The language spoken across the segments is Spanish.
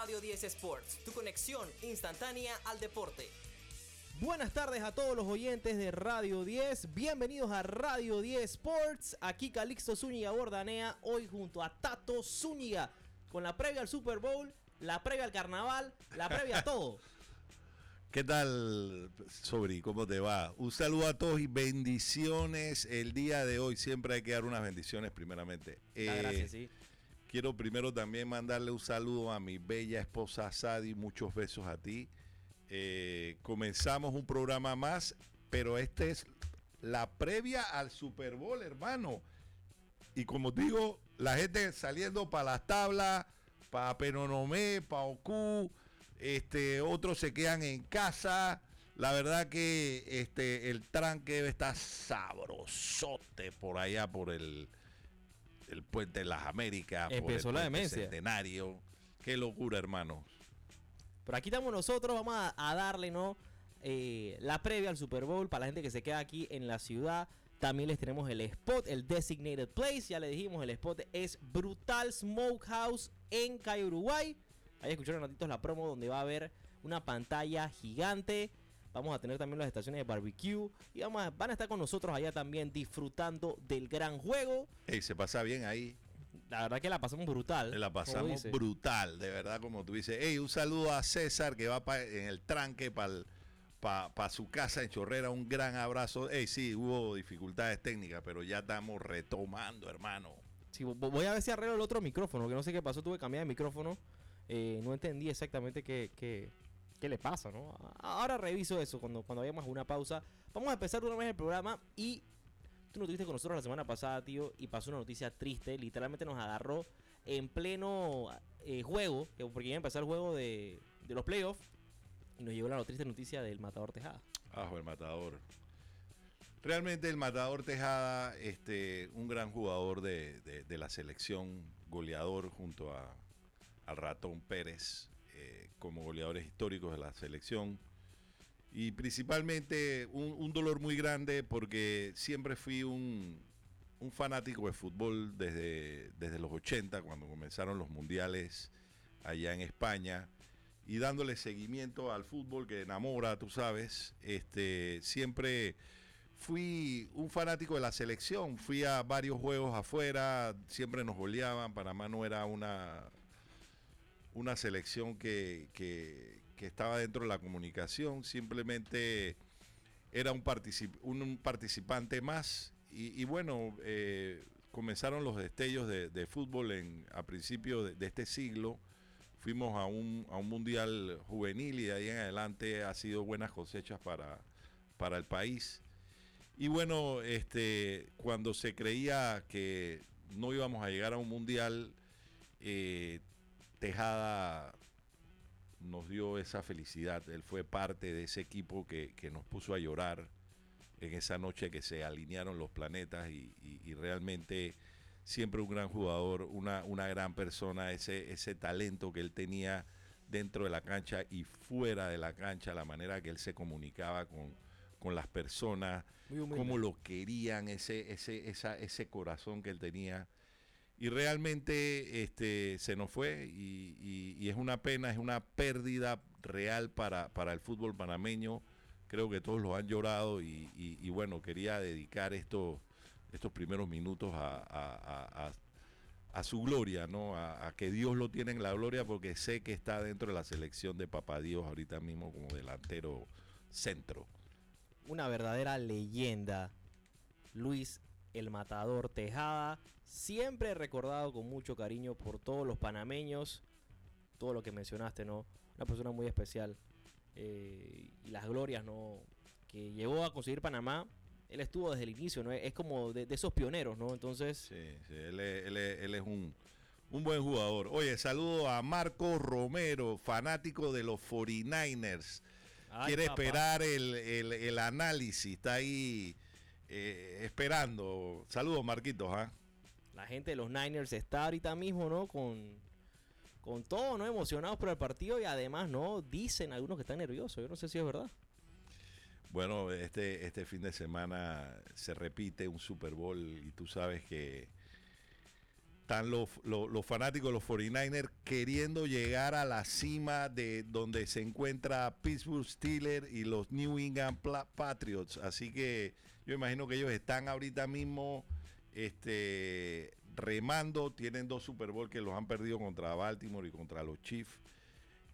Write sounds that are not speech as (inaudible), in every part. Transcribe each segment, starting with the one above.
Radio 10 Sports, tu conexión instantánea al deporte. Buenas tardes a todos los oyentes de Radio 10. Bienvenidos a Radio 10 Sports. Aquí Calixto Zúñiga Bordanea, hoy junto a Tato Zúñiga, con la previa al Super Bowl, la previa al carnaval, la previa a todo. (laughs) ¿Qué tal, Sobri? ¿Cómo te va? Un saludo a todos y bendiciones el día de hoy. Siempre hay que dar unas bendiciones primeramente. Ah, gracias, sí. Quiero primero también mandarle un saludo a mi bella esposa Sadi, muchos besos a ti. Eh, comenzamos un programa más, pero este es la previa al Super Bowl, hermano. Y como digo, la gente saliendo para las tablas, para Penonomé, para Ocu, este, otros se quedan en casa. La verdad que este, el tranque debe estar sabrosote por allá, por el, el puente de las Américas, Empezó por la el demencia. centenario. Qué locura, hermano. Pero aquí estamos nosotros, vamos a, a darle, ¿no? Eh, la previa al Super Bowl para la gente que se queda aquí en la ciudad. También les tenemos el spot, el Designated Place. Ya le dijimos, el spot es Brutal Smokehouse en Calle Uruguay. Ahí escucharon ratitos la promo donde va a haber una pantalla gigante. Vamos a tener también las estaciones de barbecue. Y vamos a- van a estar con nosotros allá también disfrutando del gran juego. Ey, se pasa bien ahí. La verdad que la pasamos brutal. La pasamos brutal, de verdad, como tú dices. Ey, un saludo a César que va pa- en el tranque para su casa en Chorrera. Un gran abrazo. Ey, sí, hubo dificultades técnicas, pero ya estamos retomando, hermano. Sí, vo- voy a ver si arreglo el otro micrófono, que no sé qué pasó, tuve que cambiar de micrófono. Eh, no entendí exactamente qué, qué, qué le pasa, ¿no? Ahora reviso eso cuando, cuando una pausa. Vamos a empezar una vez el programa y tú no estuviste con nosotros la semana pasada, tío, y pasó una noticia triste. Literalmente nos agarró en pleno eh, juego, que- porque iba a empezar el juego de, de los playoffs, y nos llegó la triste noticia del matador Tejada. Ajo el matador. Realmente el matador Tejada, este, un gran jugador de, de- de la selección, goleador junto a, al ratón Pérez, eh, como goleadores históricos de la selección. Y principalmente un, dolor muy grande porque siempre fui un, un fanático de fútbol desde, desde los 80, cuando comenzaron los mundiales allá en España. Y dándole seguimiento al fútbol que enamora, tú sabes, este, siempre fui un fanático de la selección, fui a varios juegos afuera, siempre nos goleaban, Panamá no era una, una selección que, que- estaba dentro de la comunicación, simplemente era un, particip- un, un participante más y, bueno, eh, comenzaron los destellos de, fútbol en, a principios de, de este siglo, fuimos a un, a un mundial juvenil y de ahí en adelante ha sido buenas cosechas para, para el país. Y bueno, este, cuando se creía que no íbamos a llegar a un mundial, eh, Tejada nos dio esa felicidad. Él fue parte de ese equipo que, que nos puso a llorar en esa noche que se alinearon los planetas y, y- y realmente siempre un gran jugador, una, una gran persona, ese, ese talento que él tenía dentro de la cancha y fuera de la cancha, la manera que él se comunicaba con, con las personas, cómo lo querían, ese, ese, esa, ese corazón que él tenía. Y realmente este, se nos fue y, es una pena, es una pérdida real para, para el fútbol panameño. Creo que todos lo han llorado y, bueno, quería dedicar estos, estos primeros minutos a, su gloria, ¿no? A, a que Dios lo tiene en la gloria porque sé que está dentro de la selección de Papá Dios ahorita mismo como delantero centro. una verdadera leyenda. Luis el Matador Tejada, siempre recordado con mucho cariño por todos los panameños. Todo lo que mencionaste, ¿no? Una persona muy especial. eh, y las glorias, ¿no? Que llegó a conseguir Panamá. Él estuvo desde el inicio, ¿no? Es como de, de esos pioneros, ¿no? Entonces, Sí, sí, él es, él es- él es un, un buen jugador. Oye, saludo a Marco Romero, fanático de los 49ers. Ay, Quiere papá. esperar el, el- el análisis, está ahí eh, esperando. Saludos, Marquitos. ¿ah? la gente de los Niners está ahorita mismo, ¿no? Con, con todo, ¿no? Emocionados por el partido y además, ¿no? Dicen algunos que están nerviosos. Yo no sé si es verdad. Bueno, este, este fin de semana se repite un Super Bowl y tú sabes que están los, los, los fanáticos de los 49ers queriendo llegar a la cima de donde se encuentra Pittsburgh Steelers y los New England Patriots. Así que yo imagino que ellos están ahorita mismo este, remando. Tienen dos Super Bowl que los han perdido contra Baltimore y contra los Chiefs.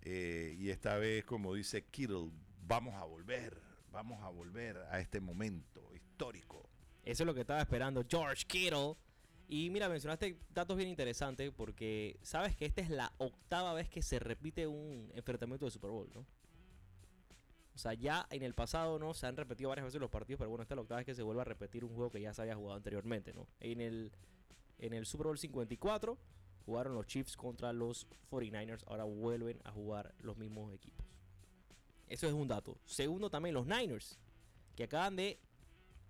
Eh, y esta vez, como dice Kittle, vamos a volver, vamos a volver a este momento histórico. Eso es lo que estaba esperando George Kittle. Y mira, mencionaste datos bien interesantes porque sabes que esta es la octava vez que se repite un enfrentamiento de Super Bowl, ¿no? O sea, ya en el pasado, ¿no? Se han repetido varias veces los partidos, pero bueno, esta es la octava vez que se vuelve a repetir un juego que ya se había jugado anteriormente, ¿no? En el, en el Super Bowl 54 jugaron los Chiefs contra los 49ers, ahora vuelven a jugar los mismos equipos. Eso es un dato. Segundo, también los Niners, que acaban de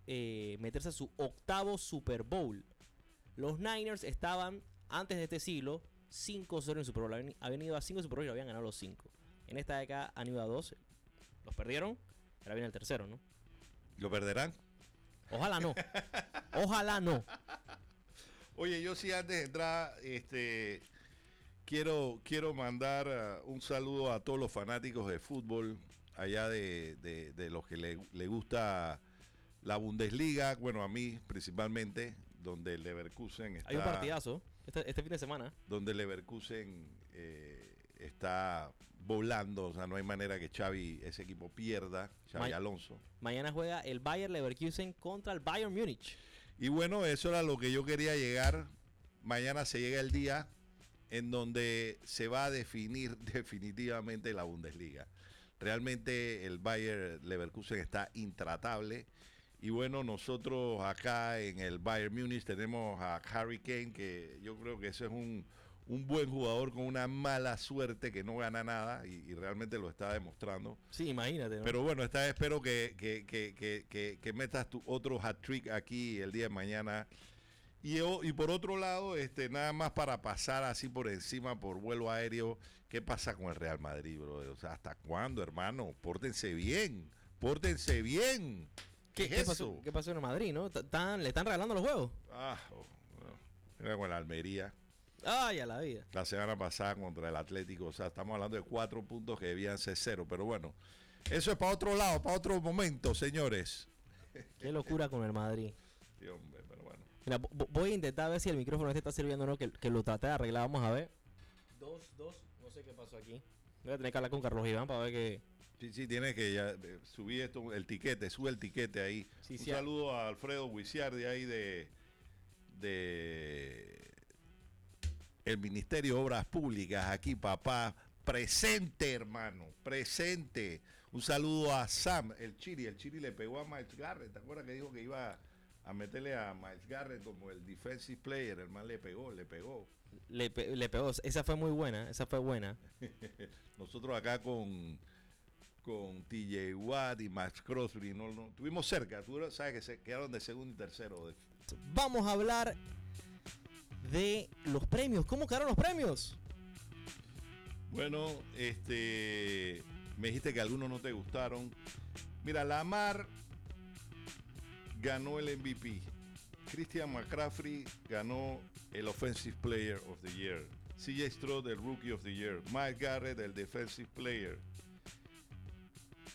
eh, meterse a su octavo Super Bowl. Los Niners estaban, antes de este siglo, 5-0 en Super Bowl. Habían, ido a 5 Super Bowl y habían ganado los 5. En esta década han ido a 2. Los perdieron. Ahora viene el tercero, ¿no? ¿Lo perderán? Ojalá no. Ojalá no. Oye, yo sí antes de entrar, este, quiero, quiero mandar ah, un saludo a todos los fanáticos de fútbol, allá de, de- de los que le, le gusta la Bundesliga, bueno, a mí principalmente, donde el Leverkusen está, Hay un partidazo este, este fin de semana. donde el Leverkusen eh, está volando, o sea, no hay manera que Xavi, ese equipo pierda, Xavi Ma- Alonso. Mañana juega el Bayer Leverkusen contra el Bayern Múnich. Y bueno, eso era lo que yo quería llegar. Mañana se llega el día en donde se va a definir (laughs) definitivamente la Bundesliga. Realmente el Bayer Leverkusen está intratable. Y bueno, nosotros acá en el Bayern Múnich tenemos a Harry Kane, que yo creo que ese es un, un buen jugador con una mala suerte que no gana nada y, y realmente lo está demostrando. Sí, imagínate. ¿no? Pero bueno, esta vez espero que, que, que, que, que- que metas tu otro hat trick aquí el día de mañana. Y, y por otro lado, este, nada más para pasar así por encima, por vuelo aéreo, ¿qué pasa con el Real Madrid, bro? O sea, ¿hasta cuándo, hermano? Pórtense bien, pórtense bien. ¿Qué, es ¿Qué eso? pasó, ¿Qué pasó en Madrid, no? Tan- ¿Le están regalando los juegos? Ah, oh, bueno. Mira con la Almería, Ay, a la vida. la semana pasada contra el Atlético. O sea, estamos hablando de cuatro puntos que debían ser cero. Pero bueno, eso es para otro lado, para otro momento, señores. Qué locura con el Madrid. Sí, hombre, pero bueno. Mira, vo- vo- voy a intentar ver si el micrófono este está sirviendo o no, que, que lo traté de arreglar. Vamos a ver. Dos, dos, no sé qué pasó aquí. Voy a tener que hablar con Carlos Iván para ver que... Sí, sí, tiene que ya eh, subir esto, el tiquete, sube el tiquete ahí. Sí, Un sí, saludo a Alfredo Guiciardi ahí de, de el Ministerio de Obras Públicas, aquí papá, presente hermano, presente. Un saludo a Sam, el Chiri, el Chiri le pegó a Miles Garrett, ¿te acuerdas que dijo que iba a meterle a Miles Garrett como el defensive player? El man le pegó, le pegó. Le, pe- le pegó. Esa fue muy buena, esa fue buena. (laughs) Nosotros acá con, con TJ Watt y Max Crosby, no, no, estuvimos cerca, tú sabes que se quedaron de segundo y tercero. Vamos a hablar de los premios. ¿Cómo quedaron los premios? Bueno, este, me dijiste que algunos no te gustaron. Mira, Lamar ganó el MVP. Christian McCaffrey ganó el Offensive Player of the Year. CJ Stroud, el Rookie of the Year. Mike Garrett, el Defensive Player.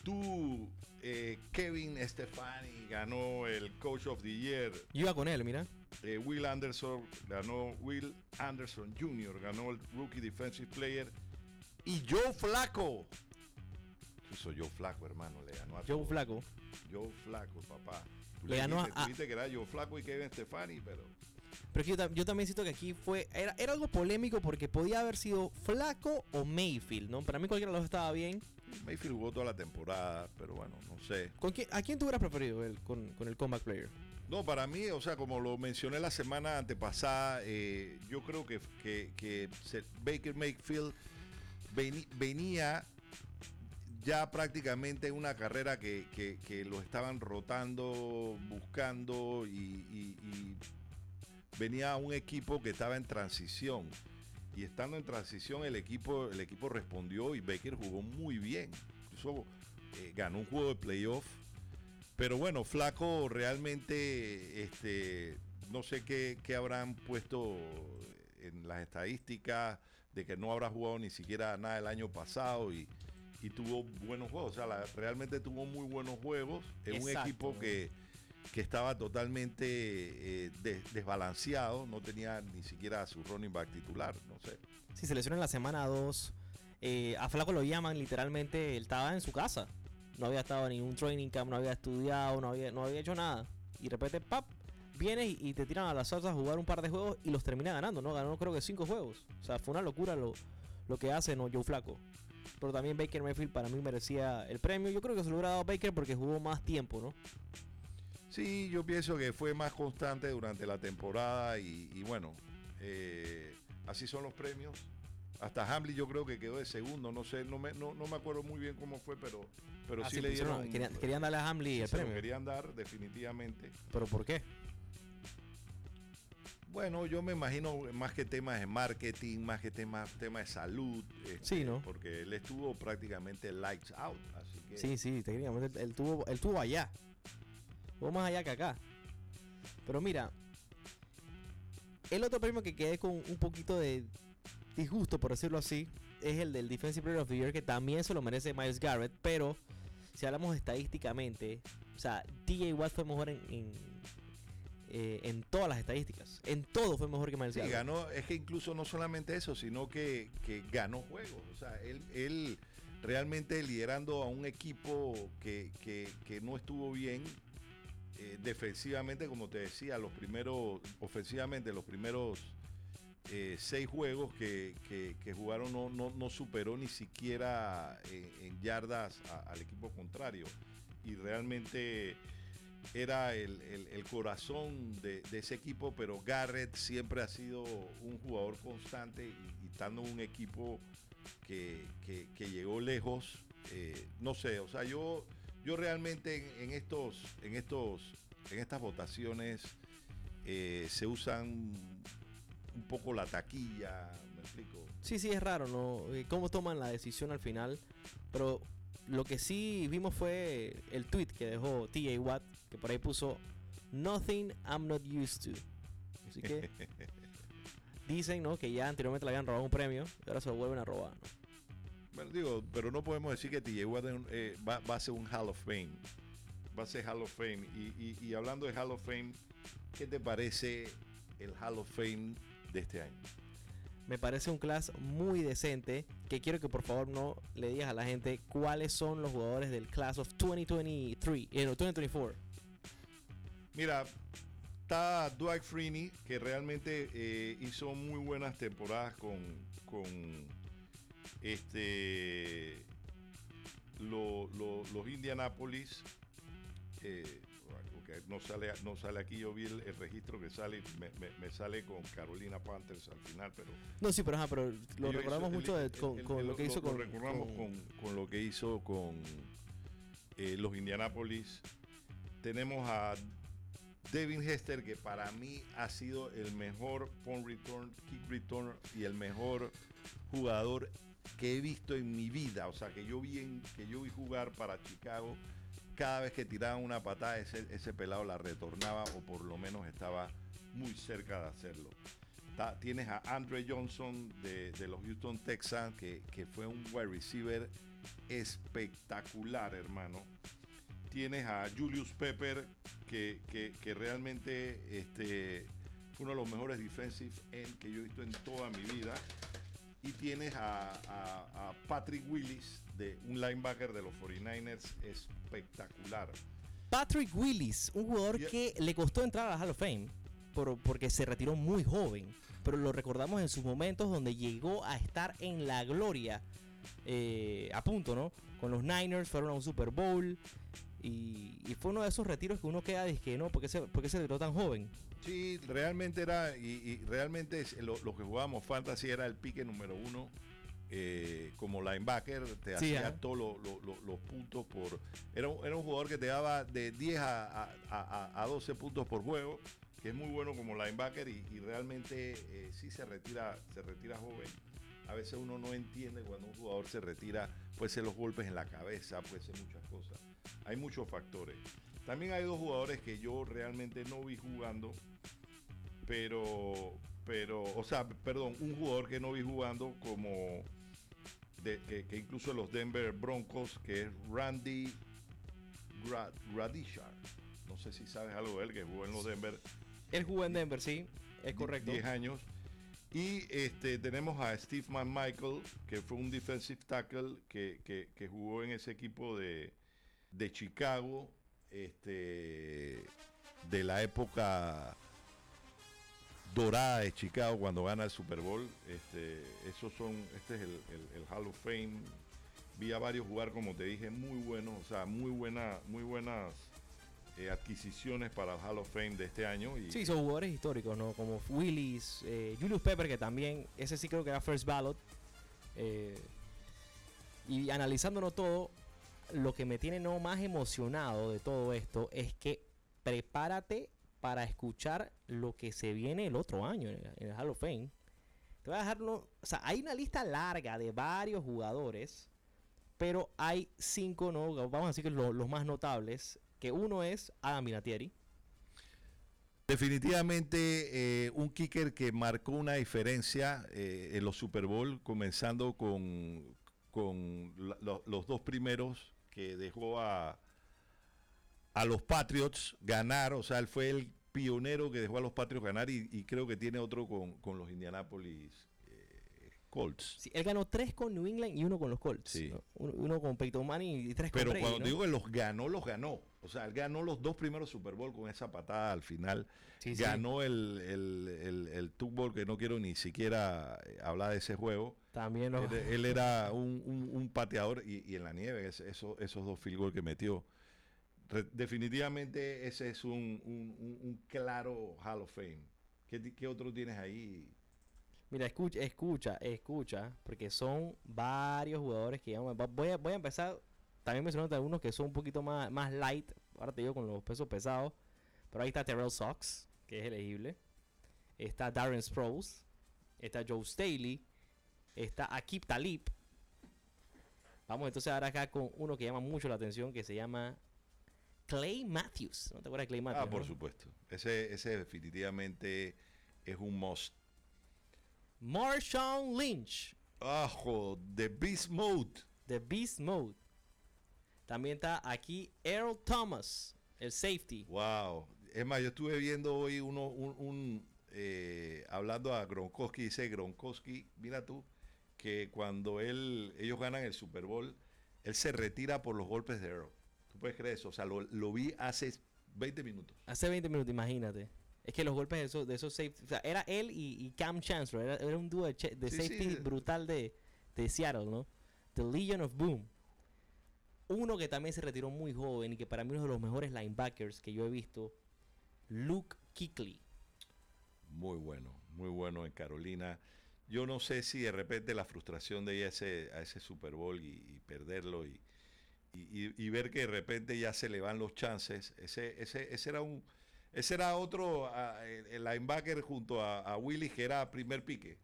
Tú, eh, Kevin Stefani ganó el Coach of the Year. Yo iba con él, mira. Eh, Will Anderson ganó, Will Anderson Jr. ganó el Rookie Defensive Player. Y Joe Flaco. Eso Joe Flaco, hermano, le ganó a Joe todos. Flaco. Joe Flaco, papá. Tú Le ganó dijiste, a- dijiste que era Joe Flaco y Kevin Stefani, pero Pero yo, tam- yo también siento que aquí fue. Era, era algo polémico porque podía haber sido Flaco o Mayfield, ¿no? Para mí cualquiera de los estaba bien. Mayfield jugó toda la temporada, pero bueno, no sé. ¿Con quién- ¿A quién tú hubieras preferido el, con, con el comeback player? No, para mí, o sea, como lo mencioné la semana antepasada, eh, yo creo que, que- Baker Mayfield venía ya prácticamente en una carrera que, que- lo estaban rotando, buscando y, y- y venía un equipo que estaba en transición. Y estando en transición el equipo, el equipo respondió y Baker jugó muy bien. Eh, ganó un juego de playoff. Pero bueno, Flaco realmente, este, no sé qué, qué habrán puesto en las estadísticas de que no habrá jugado ni siquiera nada el año pasado y, y tuvo buenos juegos. O sea, la- realmente tuvo muy buenos juegos en un equipo que, que estaba totalmente eh, des- desbalanceado, no tenía ni siquiera a su running back titular, no sé. Si se en la semana 2, a Flaco lo llaman literalmente, él estaba en su casa. No había estado en ningún training camp, no había estudiado, no había, no había hecho nada. Y de repente, pap, vienes y, te tiran a la salsa a jugar un par de juegos y los termina ganando, ¿no? Ganó creo que cinco juegos. O sea, fue una locura lo, lo que hace, ¿no? Joe Flaco. Pero también Baker Mayfield para mí merecía el premio. Yo creo que se lo hubiera dado Baker porque jugó más tiempo, ¿no? Sí, yo pienso que fue más constante durante la temporada y, y bueno, eh, así son los premios. Hasta Hamley yo creo que quedó de segundo, no sé, no me, no, no me acuerdo muy bien cómo fue, pero, pero Ah, sí, sí, le dieron... querían, querían darle a Hamley el premio. querían dar definitivamente. ¿Pero por qué? Bueno, yo me imagino más que temas de marketing, más que temas temas de salud. este, Sí, ¿no? Porque él estuvo prácticamente lights out, así que... Sí, sí, técnicamente él, él tuvo, él tuvo allá. Tuvo más allá que acá. Pero mira, el otro premio que quedé con un poquito de disgusto, por decirlo así, es el del Defensive Player of the Year, que también se lo merece Miles Garrett, pero si hablamos estadísticamente, o sea, DJ Watt fue mejor en, en, eh, en todas las estadísticas. En todo fue mejor que Miles Sí, Garrett. ganó, es que incluso no solamente eso, sino que, que ganó juegos. O sea, él, él realmente liderando a un equipo que, que- que no estuvo bien eh, defensivamente, como te decía, los primeros, ofensivamente, los primeros eh, seis juegos que, que- jugaron no, no- no superó ni siquiera eh, en yardas al equipo contrario. Y realmente era el, el- corazón de, ese equipo, pero Garrett siempre ha sido un jugador constante y, y estando un equipo que, que- llegó lejos. eh, no sé, o sea, yo, yo realmente en, estos, en estos, en estas votaciones se usan un poco la taquilla, ¿me explico? Sí, sí, es raro, ¿no? Eh, Cómo toman la decisión al final. Pero lo que sí vimos fue el tweet que dejó TJ Watt, que por ahí puso Nothing I'm not used to. Así que (laughs) dicen, ¿no? Que ya anteriormente le habían robado un premio y ahora se lo vuelven a robar, ¿no? Bueno, digo, pero no podemos decir que TJ Watt eh, va, va a ser un Hall of Fame. Va a ser Hall of Fame. Y, y- y hablando de Hall of Fame, ¿qué te parece el Hall of Fame de este año? Me parece un class muy decente. Que quiero que por favor no le digas a la gente cuáles son los jugadores del class of 2023, eh, no, 2024. Mira, está Dwight Freeney, que realmente eh, hizo muy buenas temporadas con, con este lo- lo- los Indianapolis. eh, no, sale, no sale aquí, yo vi el, el registro que sale, me, me- me sale con Carolina Panthers al final, pero No, sí, pero, ajá, pero lo recordamos hizo- mucho el- de- con, el- con lo que hizo lo con, recordamos con- con, con lo que hizo con eh, los Indianapolis. Tenemos a Devin Hester, que para mí ha sido el mejor punt return, kick return y el mejor jugador que he visto en mi vida. O sea, que yo vi, en- que yo vi jugar para Chicago. Cada vez que tiraban una patada, ese, ese pelado la retornaba o por lo menos estaba muy cerca de hacerlo. Tienes a Andre Johnson de, de los Houston Texans, que, que fue un wide receiver espectacular, hermano. Tienes a Julius Pepper, que, que- que realmente este, fue uno de los mejores defensive end que yo he visto en toda mi vida. Y tienes a, a- a Patrick Willis, de un linebacker de los 49ers, espectacular. Patrick Willis, un jugador Yeah. que le costó entrar a la Hall of Fame por- porque se retiró muy joven, pero lo recordamos en sus momentos donde llegó a estar en la gloria eh, a punto, ¿no? Con los Niners fueron a un Super Bowl y, y fue uno de esos retiros que uno queda que no, ¿por qué se, por qué se retiró tan joven? Sí, realmente era, y, y realmente es- lo, lo que jugábamos Fantasy era el pique número uno. eh, como linebacker, te Sí, hacía todos lo- lo- lo- los puntos por. Era, un- era un jugador que te daba de 10 a, a- a- a 12 puntos por juego, que es muy bueno como linebacker y, y realmente eh, sí se retira, se retira joven. A veces uno no entiende cuando un jugador se retira, puede ser los golpes en la cabeza, puede ser muchas cosas. Hay muchos factores. También hay dos jugadores que yo realmente no vi jugando, pero pero, o sea, perdón, un jugador que no vi jugando como de, que, que incluso los Denver Broncos, que es Randy Gra- Gradishar. No sé si sabes algo de él, que jugó en los Denver Él jugó en Denver, sí, es correcto. 10 años. Y este, tenemos a Steve McMichael, que fue un defensive tackle que, que- jugó en ese equipo de, de Chicago, este, de la época dorada de Chicago cuando gana el Super Bowl. Este, esos son, este es el, el- el Hall of Fame. Vi a varios jugar, como te dije, muy buenos, o sea, muy buena, muy buenas eh, adquisiciones para el Hall of Fame de este año. Y, Sí, son jugadores históricos, ¿no? Como Willis, eh, Julius Pepper, que también, ese sí creo que era first ballot. Eh, y analizándolo todo, lo que me tiene no más emocionado de todo esto es que prepárate para escuchar lo que se viene el otro año en el, Hall of Fame. Te voy a dejarlo, o sea, hay una lista larga de varios jugadores, pero hay cinco, ¿no? Vamos a decir que lo- los más notables, que uno es Adam Vinatieri. Definitivamente eh, un kicker que marcó una diferencia eh, en los Super Bowl, comenzando con, con la- lo- los dos primeros que dejó a, a los Patriots ganar, o sea, él fue el pionero que dejó a los Patriots ganar y, y creo que tiene otro con, con los Indianapolis eh, Colts. Sí, él ganó tres con New England y uno con los Colts. Sí. ¿no? Uno, uno con Peyton Manning y tres Pero con Brady, cuando ¿no? digo que los ganó, los ganó. O sea, él ganó los dos primeros Super Bowl con esa patada al final. Sí, sí. ganó el, el, el, el Bowl, que no quiero ni siquiera eh, hablar de ese juego. También los- Él, él era un, un- un pateador y, y en la nieve, es- eso- esos dos field goal que metió. Re- definitivamente ese es un, un- claro Hall of Fame. ¿Qué, qué otro tienes ahí? Mira, escucha, escucha, escucha, porque son varios jugadores que Voy a, voy a empezar también mencionando algunos que son un poquito más, más light. Ahora te digo con los pesos pesados. Pero ahí está Terrell Sox, que es elegible. Está Darren Sproles. Está Joe Staley. Está Akip Talib. Vamos entonces ahora acá con uno que llama mucho la atención, que se llama Clay Matthews. ¿No te acuerdas de Clay Matthews? Ah, por no? supuesto. Ese, ese definitivamente es un must. Marshawn Lynch. Ajo, The Beast Mode. The Beast Mode. También está aquí Earl Thomas, el safety. Wow. Es más, yo estuve viendo hoy uno, un, un, eh, hablando a Gronkowski, dice Gronkowski, mira tú, que cuando él, ellos ganan el Super Bowl, él se retira por los golpes de Earl. ¿Tú puedes creer eso? O sea, lo, lo vi hace 20 minutos. Hace 20 minutos, imagínate. Es que los golpes de esos, de esos safety. O sea, era él y, y Cam Chancellor. Era, era un dúo de, de Sí, safety sí. brutal de, de Seattle, ¿no? The Legion of Boom. Uno que también se retiró muy joven y que para mí es uno de los mejores linebackers que yo he visto. Luke Kuechly. Muy bueno, muy bueno en Carolina. Yo no sé si de repente la frustración de ir a ese, a ese Super Bowl y, y perderlo y, y- y- y ver que de repente ya se le van los chances. Ese, ese, ese era un, ese era otro el, linebacker junto a, a Willis que era primer pique.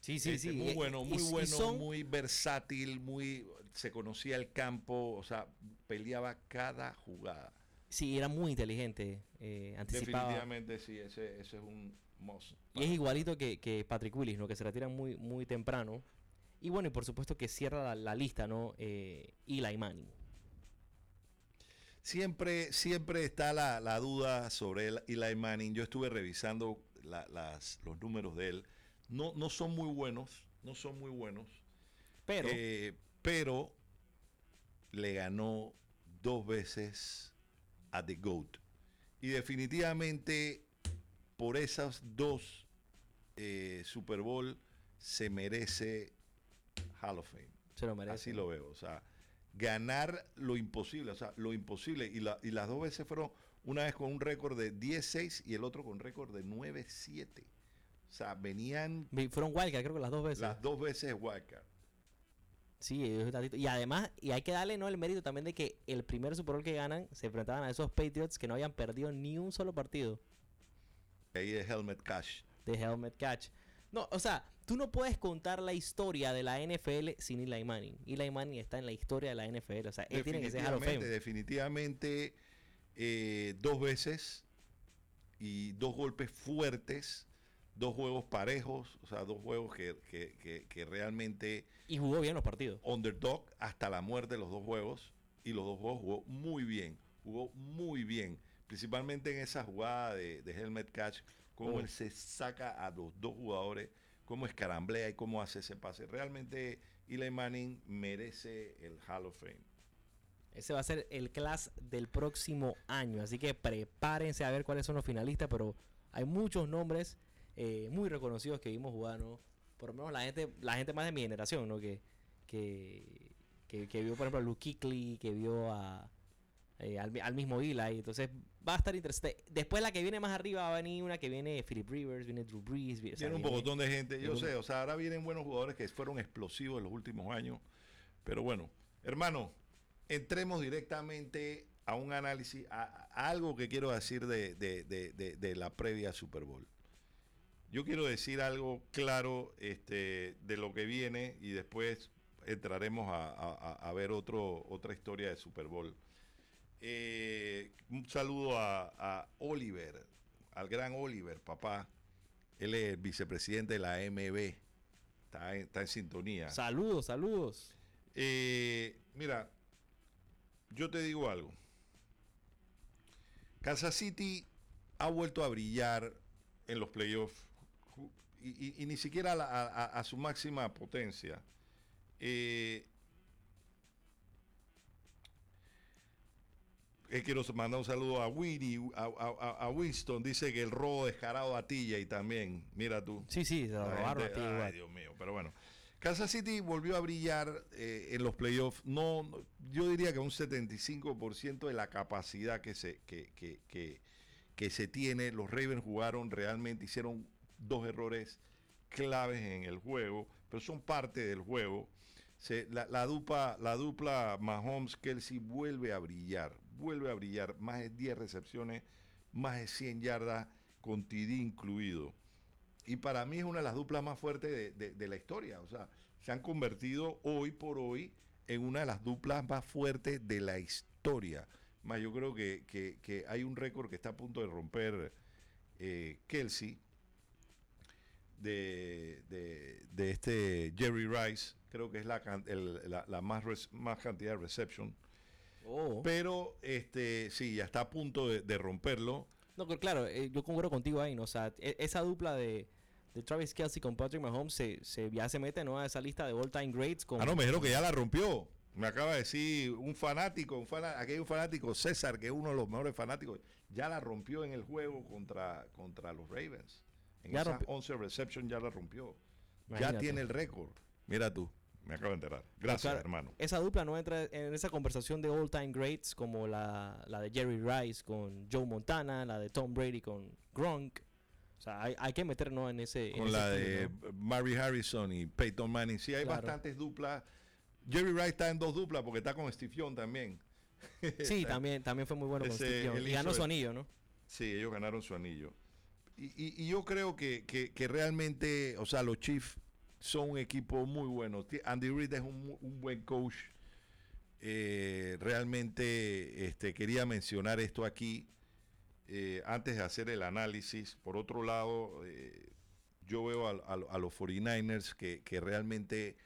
Sí, sí, Este, sí. Muy y- bueno, y- muy y bueno, son- muy versátil, muy se conocía el campo, o sea, peleaba cada jugada. Sí, era muy inteligente. eh, anticipaba. Definitivamente sí, ese, ese es un must. Y es igualito que, que Patrick Willis, ¿no? Que se retiran muy, muy temprano. Y bueno, y por supuesto que cierra la, la lista, ¿no? Eh, Eli Manning. Siempre, siempre está la, la duda sobre el Eli Manning. Yo estuve revisando la- las, los números de él. No, no son muy buenos, no son muy buenos. Pero, Eh, pero le ganó dos veces a The GOAT. Y definitivamente por esas dos eh, Super Bowl se merece Hall of Fame. se lo merece. Así lo veo. O sea, ganar lo imposible. O sea, lo imposible. Y, la- y las dos veces fueron una vez con un récord de 10-6 y el otro con récord de 9-7. O sea, venían Fueron Wildcat, creo que las dos veces. las dos veces wildcard. Sí, ellos y además, y hay que darle ¿no? el mérito también de que el primer Super Bowl que ganan se enfrentaban a esos Patriots que no habían perdido ni un solo partido Ahí es Helmet Cash. de Helmet Catch. No, o sea, tú no puedes contar la historia de la NFL sin Eli Manning. Eli Manning está en la historia de la NFL. O sea, él tiene que ser Hall of Definitivamente, Fame. definitivamente eh, dos veces y dos golpes fuertes dos juegos parejos, o sea, dos juegos que, que- que- que realmente Y jugó bien los partidos. underdog hasta la muerte los dos juegos y los dos juegos jugó muy bien, jugó muy bien, principalmente en esa jugada de, de helmet catch, cómo Oh. él se saca a los dos jugadores, cómo escaramblea y cómo hace ese pase. Realmente Eli Manning merece el Hall of Fame. Ese va a ser el class del próximo año. Así que prepárense a ver cuáles son los finalistas. Pero hay muchos nombres eh, muy reconocidos que vimos jugar, ¿no? Por lo menos la gente, la gente más de mi generación, ¿no? Que, que, que, que vio, por ejemplo, a Luke Kuechly, que vio a, eh, al, al mismo Eli. Entonces va a estar interesante. Después la que viene más arriba va a venir una que viene Philip Rivers, viene Drew Brees. vi- o sea, Tiene un viene- pocotón de gente, yo viene un- sé, o sea, ahora vienen buenos jugadores que fueron explosivos en los últimos años, pero bueno, hermano, entremos directamente a un análisis, a, a algo que quiero decir de, de- de- de- de la previa Super Bowl. Yo quiero decir algo claro este, de lo que viene y después entraremos a, a- a- a ver otro, otra historia de Super Bowl. Eh, un saludo a, a Oliver, al gran Oliver, papá. Él es el vicepresidente de la AMB. Está en, está en sintonía. Saludos, saludos. Eh, mira, yo te digo algo. Kansas City ha vuelto a brillar en los playoffs y, y- ni siquiera a, su máxima potencia. Eh, eh, quiero mandar un saludo a Winnie, a, Winston. Dice que el robo descarado a Tilla y también, mira tú. Sí, sí, lo robaron a gente- ti ay. Dios mío, pero bueno. Kansas City volvió a brillar eh, en los playoffs. No, no, yo diría que un 75% de la capacidad que se, que, que- que- que se tiene. Los Ravens jugaron realmente, hicieron dos errores claves en el juego, pero son parte del juego. La, la dupla, la dupla Mahomes-Kelsey vuelve a brillar, vuelve a brillar. Más de 10 recepciones, más de 100 yardas, con TD incluido y para mí es una de las duplas más fuertes de, de- la historia. O sea, se han convertido hoy por hoy en una de las duplas más fuertes de la historia. Más yo creo que, que- que hay un récord que está a punto de romper eh, Kelsey de, de- de este Jerry Rice. Creo que es la, el- la, la más, res- más cantidad de reception. Oh. Pero este sí, ya está a punto de, de romperlo. No, pero claro, eh, yo concuerdo contigo ahí, ¿no? O sea, e- esa dupla de, de Travis Kelsey con Patrick Mahomes se, se- ya se mete, ¿no? A esa lista de all-time greats con... Ah, no, me dijeron que ya la rompió. Me acaba de decir un fanático, un fana- aquí hay un fanático, César, que es uno de los mejores fanáticos, ya la rompió en el juego contra, contra los Ravens. En Ya esas rompió. 11 reception ya la rompió. Ya tiene el récord. Mira tú, me acabo de enterar. Gracias, Claro, hermano. Esa dupla no entra en esa conversación de all-time greats como la, la de Jerry Rice con Joe Montana, la de Tom Brady con Gronk. O sea, hay, hay que meternos en ese... en Con ese la club, de ¿no? Mary Harrison y Peyton Manning. Sí, hay Claro. bastantes duplas. Jerry Rice está en dos duplas porque está con Steve Young también. Sí, (laughs) también, también fue muy bueno con Ese- Steve Young. él Y ganó su el- anillo, ¿no? Sí, ellos ganaron su anillo. Y, y- yo creo que, que- realmente, o sea, los Chiefs son un equipo muy bueno. Andy Reid es un, un buen coach. Eh, realmente este, quería mencionar esto aquí eh, antes de hacer el análisis. Por otro lado, eh, yo veo a los 49ers que, que realmente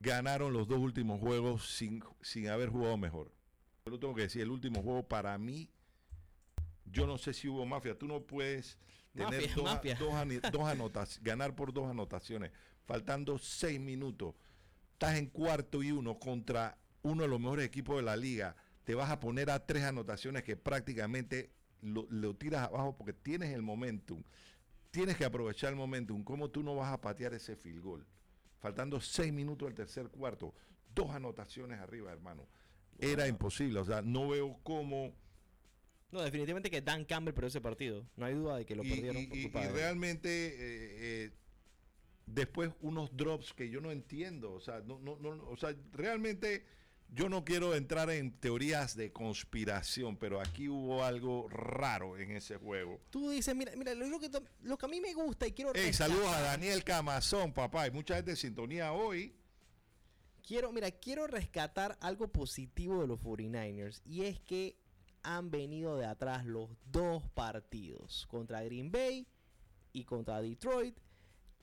ganaron los dos últimos juegos sin, sin haber jugado mejor. Yo lo tengo que decir, el último juego para mí yo no sé si hubo mafia. Tú no puedes tener Mafia, dos, mafia. dos ani- dos (laughs) anotaciones, ganar por dos anotaciones, faltando seis minutos. Estás en cuarto y uno contra uno de los mejores equipos de la liga. Te vas a poner a tres anotaciones que prácticamente lo, lo tiras abajo porque tienes el momentum. Tienes que aprovechar el momentum. ¿Cómo tú no vas a patear ese field goal? Faltando seis minutos del tercer cuarto. Dos anotaciones arriba, hermano. Era imposible. O sea, no veo cómo... No, definitivamente que Dan Campbell perdió ese partido. No hay duda de que lo y, perdieron y- por y- culpa y de él. realmente eh, eh, después unos drops que yo no entiendo. O sea, no, no, no, o sea, realmente yo no quiero entrar en teorías de conspiración, pero aquí hubo algo raro en ese juego. Tú dices, mira, mira, lo, que, lo que a mí me gusta y quiero Hey, saludos a Daniel Camazón, papá. Hay mucha gente en sintonía hoy. Quiero, mira, quiero rescatar algo positivo de los 49ers y es que han venido de atrás los dos partidos contra Green Bay y contra Detroit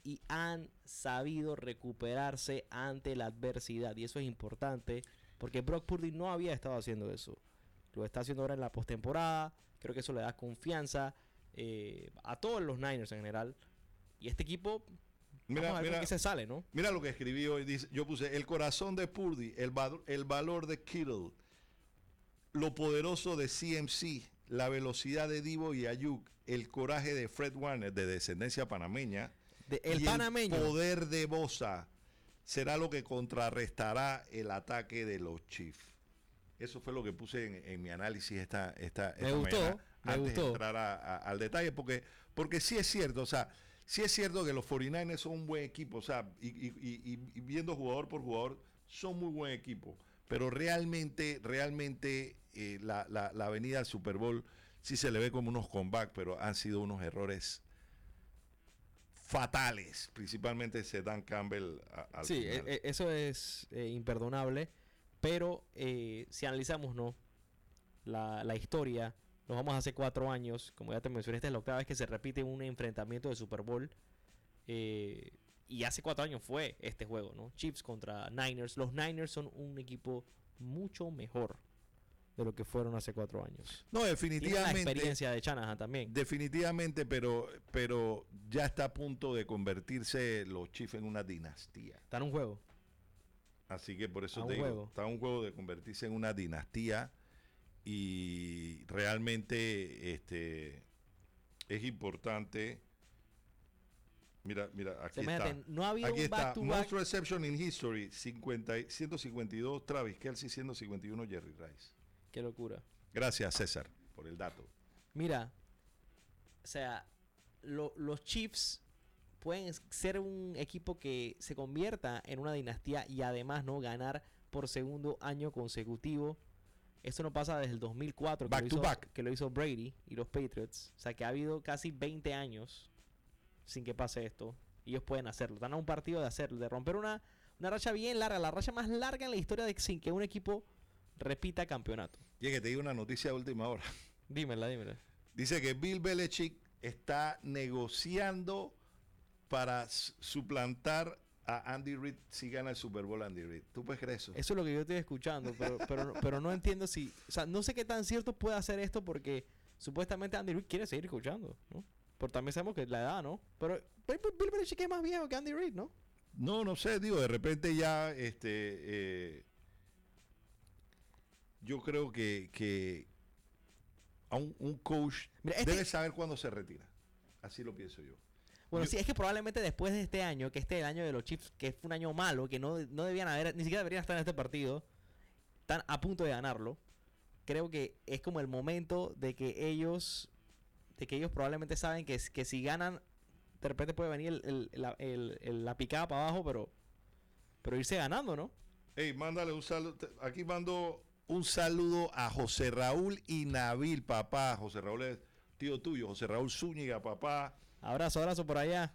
y han sabido recuperarse ante la adversidad y eso es importante porque Brock Purdy no había estado haciendo eso. Lo está haciendo ahora en la postemporada. Creo que eso le da confianza eh, a todos los Niners en general. Y este equipo, Mira, vamos a ver con mira, qué se sale, ¿no? mira lo que escribí hoy. Dice, yo puse el corazón de Purdy, el, el valor de Kittle, lo poderoso de CMC, la velocidad de Divo y Ayuk, el coraje de Fred Warner, de descendencia panameña, De- el y panameño. el poder de Bosa será lo que contrarrestará el ataque de los Chiefs. Eso fue lo que puse en, en mi análisis esta, esta, Me esta gustó, mañana, me antes de gustó. entrar a- a- al detalle, porque, porque sí es cierto, o sea, sí es cierto que los 49ers son un buen equipo, o sea, y, y- y- y- y viendo jugador por jugador, son muy buen equipo, pero realmente, realmente eh, la, la, la avenida al Super Bowl sí se le ve como unos comebacks, pero han sido unos errores fatales, principalmente ese Dan Campbell a- al Sí, final. e- e- eso es eh, imperdonable. Pero eh, si analizamos no la, la historia, nos vamos hace cuatro años. Como ya te mencioné, esta es la octava vez que se repite un enfrentamiento de Super Bowl. eh, y hace cuatro años fue este juego, ¿no? Chiefs contra Niners. Los Niners son un equipo mucho mejor de lo que fueron hace cuatro años. no, Tienen la definitivamente. experiencia de Shanahan también. Definitivamente, pero, pero ya está a punto de convertirse los Chiefs en una dinastía. Está en un juego. Así que por eso A te digo, juego. está un juego de convertirse en una dinastía y realmente este es importante. Mira, mira, aquí está. no ha habido Aquí un está, back-to-back. most reception in history, 50, y- 152 Travis Kelsey, 151 Jerry Rice. Qué locura. Gracias César por el dato. Mira, o sea, lo- los Chiefs pueden ser un equipo que se convierta en una dinastía y además no ganar por segundo año consecutivo. Esto no pasa desde el 2004 que, lo, hizo, back. que lo hizo Brady y los Patriots. O sea, que ha habido casi 20 años sin que pase esto. Y ellos pueden hacerlo. Están a un partido de hacerlo, de romper una, una racha bien larga, la racha más larga en la historia de sin que un equipo repita campeonato. Y es que te digo una noticia de última hora. (laughs) Dímela, dímela. Dice que Bill Belichick está negociando para suplantar a Andy Reid si gana el Super Bowl Andy Reid. ¿Tú puedes creer eso? Eso es lo que yo estoy escuchando, pero, (laughs) pero, no- pero no entiendo si... O sea, no sé qué tan cierto puede hacer esto porque supuestamente Andy Reid quiere seguir escuchando, ¿no? También sabemos que la edad, ¿no? Pero Bill Bill Belichick es más viejo que Andy Reid, ¿no? No, no sé, digo, de repente ya este eh, yo creo que, que a un, un coach Mira, este- debe saber cuándo se retira. Así lo pienso yo. Bueno, Yo- sí, es que probablemente después de este año, que este es el año de los Chiefs, que fue un año malo, que no, no debían haber, ni siquiera deberían estar en este partido, están a punto de ganarlo. Creo que es como el momento de que ellos, de que ellos probablemente saben que, que si ganan, de repente puede venir el- el- la, el- la picada para abajo, pero, pero irse ganando, ¿no? Hey, mándale un saludo. Aquí mando un saludo a José Raúl y Nabil, papá. José Raúl es tío tuyo. José Raúl Zúñiga, papá. Abrazo, abrazo por allá.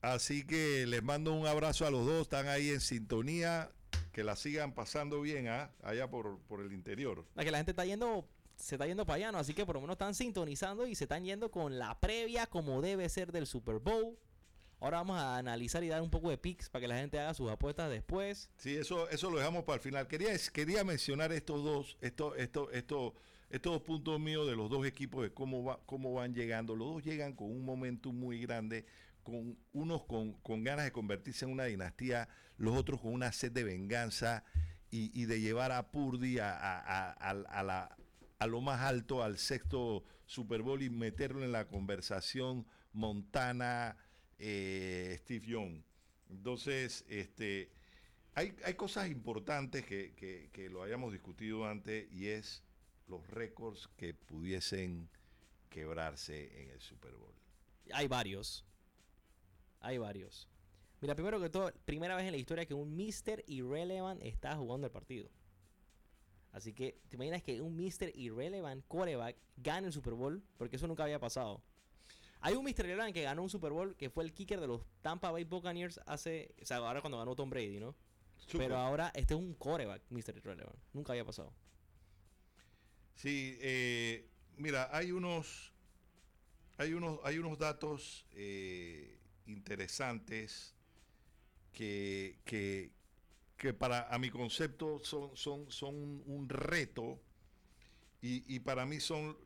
Así que les mando un abrazo a los dos. Están ahí en sintonía. Que la sigan pasando bien ¿ah? allá por, por el interior. La que la gente está yendo, se está yendo para allá, ¿no? Así que por lo menos están sintonizando y se están yendo con la previa como debe ser del Super Bowl. Ahora vamos a analizar y dar un poco de picks para que la gente haga sus apuestas después. Sí, eso, eso lo dejamos para el final. Quería, quería mencionar estos dos, estos, estos, estos, estos dos puntos míos de los dos equipos de cómo, va, cómo van llegando. Los dos llegan con un momento muy grande, con unos con, con ganas de convertirse en una dinastía, los otros con una sed de venganza y, de llevar a Purdy a- a- a la- a lo más alto, al sexto Super Bowl y meterlo en la conversación Montana, eh, Steve Young. Entonces, este, hay, hay cosas importantes que, que- lo hayamos discutido antes y es los récords que pudiesen quebrarse en el Super Bowl. Hay varios. Hay varios. Mira, primero que todo, primera vez en la historia que un Mr. Irrelevant está jugando el partido. Así que, ¿te imaginas que un Mr. Irrelevant quarterback gane el Super Bowl? Porque eso nunca había pasado. Hay un Mr. Irrelevant que ganó un Super Bowl que fue el kicker de los Tampa Bay Buccaneers hace. O sea, ahora cuando ganó Tom Brady, ¿no? Super. Pero ahora este es un quarterback, Mr. Irrelevant. Nunca había pasado. Sí, eh, mira, hay unos, hay unos, hay unos datos eh, interesantes que, que, que para a mi concepto son, son, son un, un reto y, y para mí son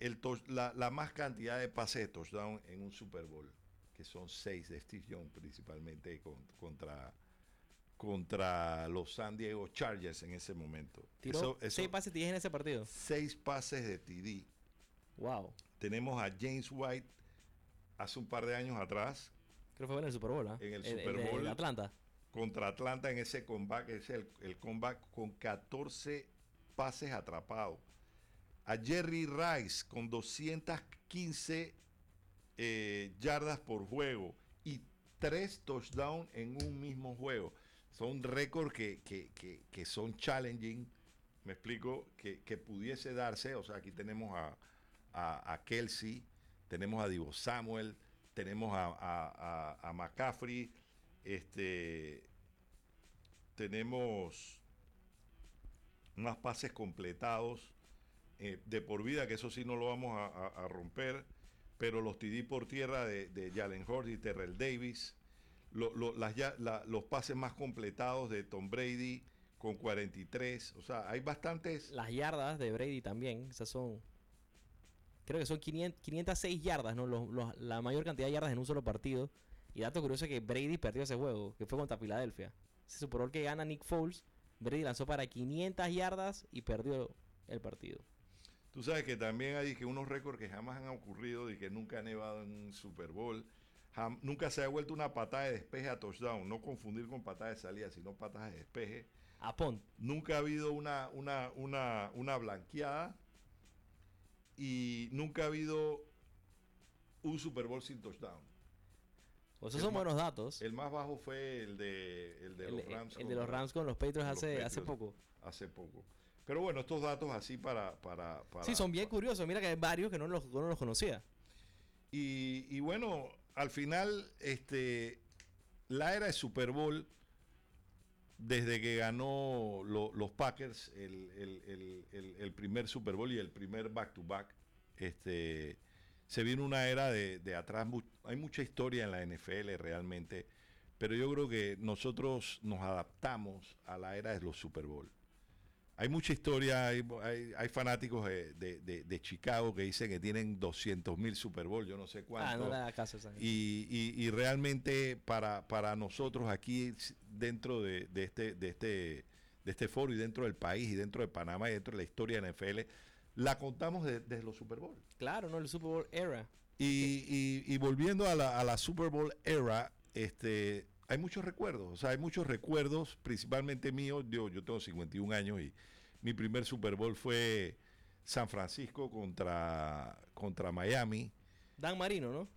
el touch- la, la más cantidad de pases de touchdown en un Super Bowl, que son seis de Steve Young principalmente con- contra, contra los San Diego Chargers en ese momento. Tiró Eso- eso- seis pases 10 en ese partido. seis pases de TD. Wow. Tenemos a James White hace un par de años atrás Creo que fue en el Super Bowl, ¿ah? En el Super Bowl. Atlanta. contra Atlanta en ese comeback, es el, el comeback con 14 pases atrapados. A Jerry Rice con 215 eh, yardas por juego y tres touchdowns en un mismo juego. Son récords que, que- que- son challenging, me explico, que, pudiese darse. O sea, aquí tenemos a, a, Kelsey, tenemos a Divo Samuel, tenemos a, a- a- McCaffrey, este, tenemos más pases completados eh, de por vida, que eso sí no lo vamos a, romper, pero los TD por tierra de, Jalen Hurts y Terrell Davis, lo- lo- las los pases más completados de Tom Brady con 43, o sea, hay bastantes... Las yardas de Brady también. Esas son. Creo que son 500 506 yardas, ¿no? Los- los- la mayor cantidad de yardas en un solo partido. Y dato curioso es que Brady perdió ese juego, que fue contra Filadelfia. Ese Super Bowl que gana Nick Foles. Brady lanzó para 500 yardas y perdió el partido. Tú sabes que también hay que unos récords que jamás han ocurrido y que nunca ha nevado en un Super Bowl. Jam- nunca se ha vuelto una patada de despeje a touchdown. No confundir con patada de salida, sino patadas de despeje. A Pont. Nunca ha habido una, una, una, una blanqueada y nunca ha habido un Super Bowl sin touchdown. O esos El son ma- buenos datos. El más bajo fue el de, el de El, los Rams. el de los Rams con los Patriots con los hace, hace Patriots. poco. Hace poco. Pero bueno, estos datos así para... para, para Sí, son bien para- curiosos. Mira que hay varios que no los, no los conocía. Y, y bueno, al final, este, la era de Super Bowl, desde que ganó lo- los Packers el, el- el- primer Super Bowl y el primer back-to-back, este, se viene una era de, de atrás. Hay mucha historia en la NFL realmente, pero yo creo que nosotros nos adaptamos a la era de los Super Bowl. Hay mucha historia, hay, hay- hay fanáticos de, de- Chicago que dicen que tienen 200 mil Super Bowl, yo no sé cuánto. Ah, no le da caso esa gente. y, y- y realmente para, para nosotros aquí dentro de, de este, de, este, de este foro y dentro del país y dentro de Panamá y dentro de la historia de NFL, la contamos de- desde los Super Bowl. Claro, ¿no? El Super Bowl era. Y, y- y volviendo a la, a la Super Bowl era, este, hay muchos recuerdos, o sea, hay muchos recuerdos, principalmente míos. Yo, yo tengo 51 años y mi primer Super Bowl fue San Francisco contra, contra Miami. Dan Marino, ¿no?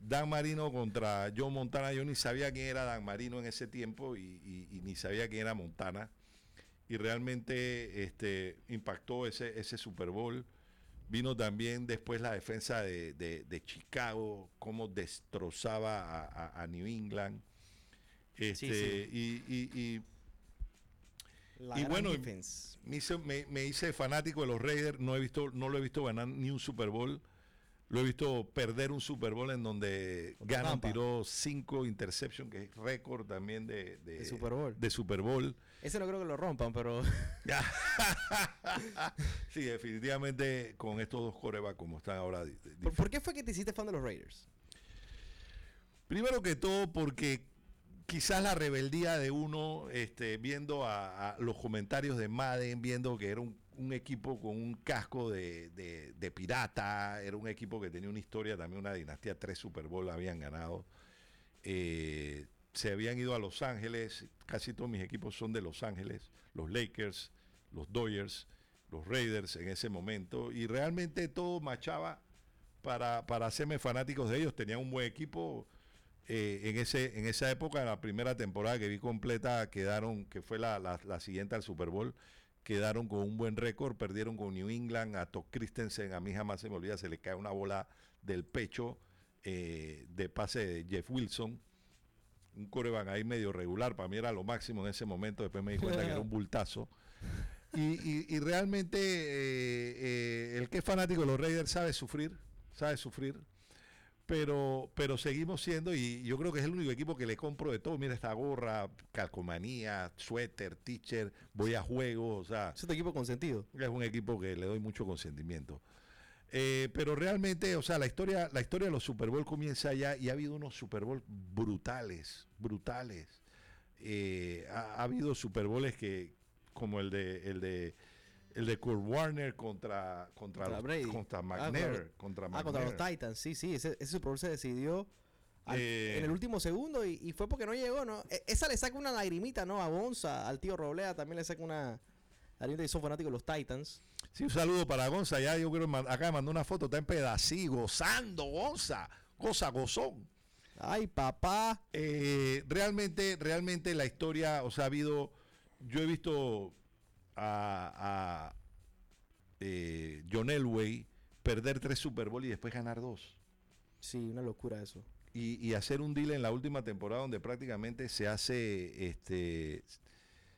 Dan Marino contra John Montana. Yo ni sabía quién era Dan Marino en ese tiempo y, y- y ni sabía quién era Montana. Y realmente este, impactó ese, ese Super Bowl. Vino también después la defensa de, de- de Chicago, cómo destrozaba a, a- a New England. Este, sí. Y, y- y La Y gran bueno, me hice, me, me hice fanático de los Raiders. No, he visto, no lo he visto ganar ni un Super Bowl. Lo he visto perder un Super Bowl en donde Gannon tiró cinco interceptions, que es récord también de, de, De Super Bowl. de Super Bowl. Ese no creo que lo rompan, pero (laughs) sí, definitivamente con estos dos corebacks como están ahora. di- di- ¿Por, por qué fue que te hiciste fan de los Raiders? Primero que todo porque quizás la rebeldía de uno, este, viendo a, los comentarios de Madden, viendo que era un, equipo con un casco de, de- de pirata, era un equipo que tenía una historia, también una dinastía, tres Super Bowl habían ganado. Eh, se habían ido a Los Ángeles, casi todos mis equipos son de Los Ángeles, los Lakers, los Dodgers, los Raiders en ese momento, y realmente todo machaba para, para hacerme fanáticos de ellos. Tenían un buen equipo. Eh, en, ese, en esa época, la primera temporada que vi completa, quedaron, que fue la, la- la siguiente al Super Bowl, quedaron con un buen récord, perdieron con New England, a Todd Christensen, a mí jamás se me olvida, se le cae una bola del pecho eh, de pase de Jeff Wilson. Un coreback ahí medio regular, para mí era lo máximo en ese momento, después me di cuenta que era un bultazo. (laughs) Y, y- y realmente eh, eh, el que es fanático de los Raiders sabe sufrir, sabe sufrir. Pero, pero seguimos siendo, y yo creo que es el único equipo que le compro de todo. Mira esta gorra, calcomanía, suéter, teacher, voy a juego, o sea, Es tu equipo consentido. es un equipo que le doy mucho consentimiento. Eh, pero realmente, o sea, la historia, la historia de los Super Bowl comienza allá y ha habido unos Super Bowl brutales, brutales. Eh, ha, ha habido Super Bowls que, como el de, el de, el de Kurt Warner contra, contra, Contra Brady. contra Ah, McNair, contra Ah, contra los. Titans, sí, sí. Ese, ese Super Bowl se decidió al- Eh, en el último segundo y, y fue porque no llegó, ¿no? E- esa le saca una lagrimita, ¿no? A Gonza, al tío Roblea también le saca una lagrimita y son fanáticos de los Titans. Sí, un saludo para Gonza. Ya yo creo, acá me mandó una foto, está en pedací, gozando, Gonza. Goza, gozón. Ay, papá. Eh, realmente, realmente la historia, o sea, ha habido, yo he visto a, a, eh, John Elway perder tres Super Bowl y después ganar dos. Sí, una locura eso. Y, y hacer un deal en la última temporada donde prácticamente se hace este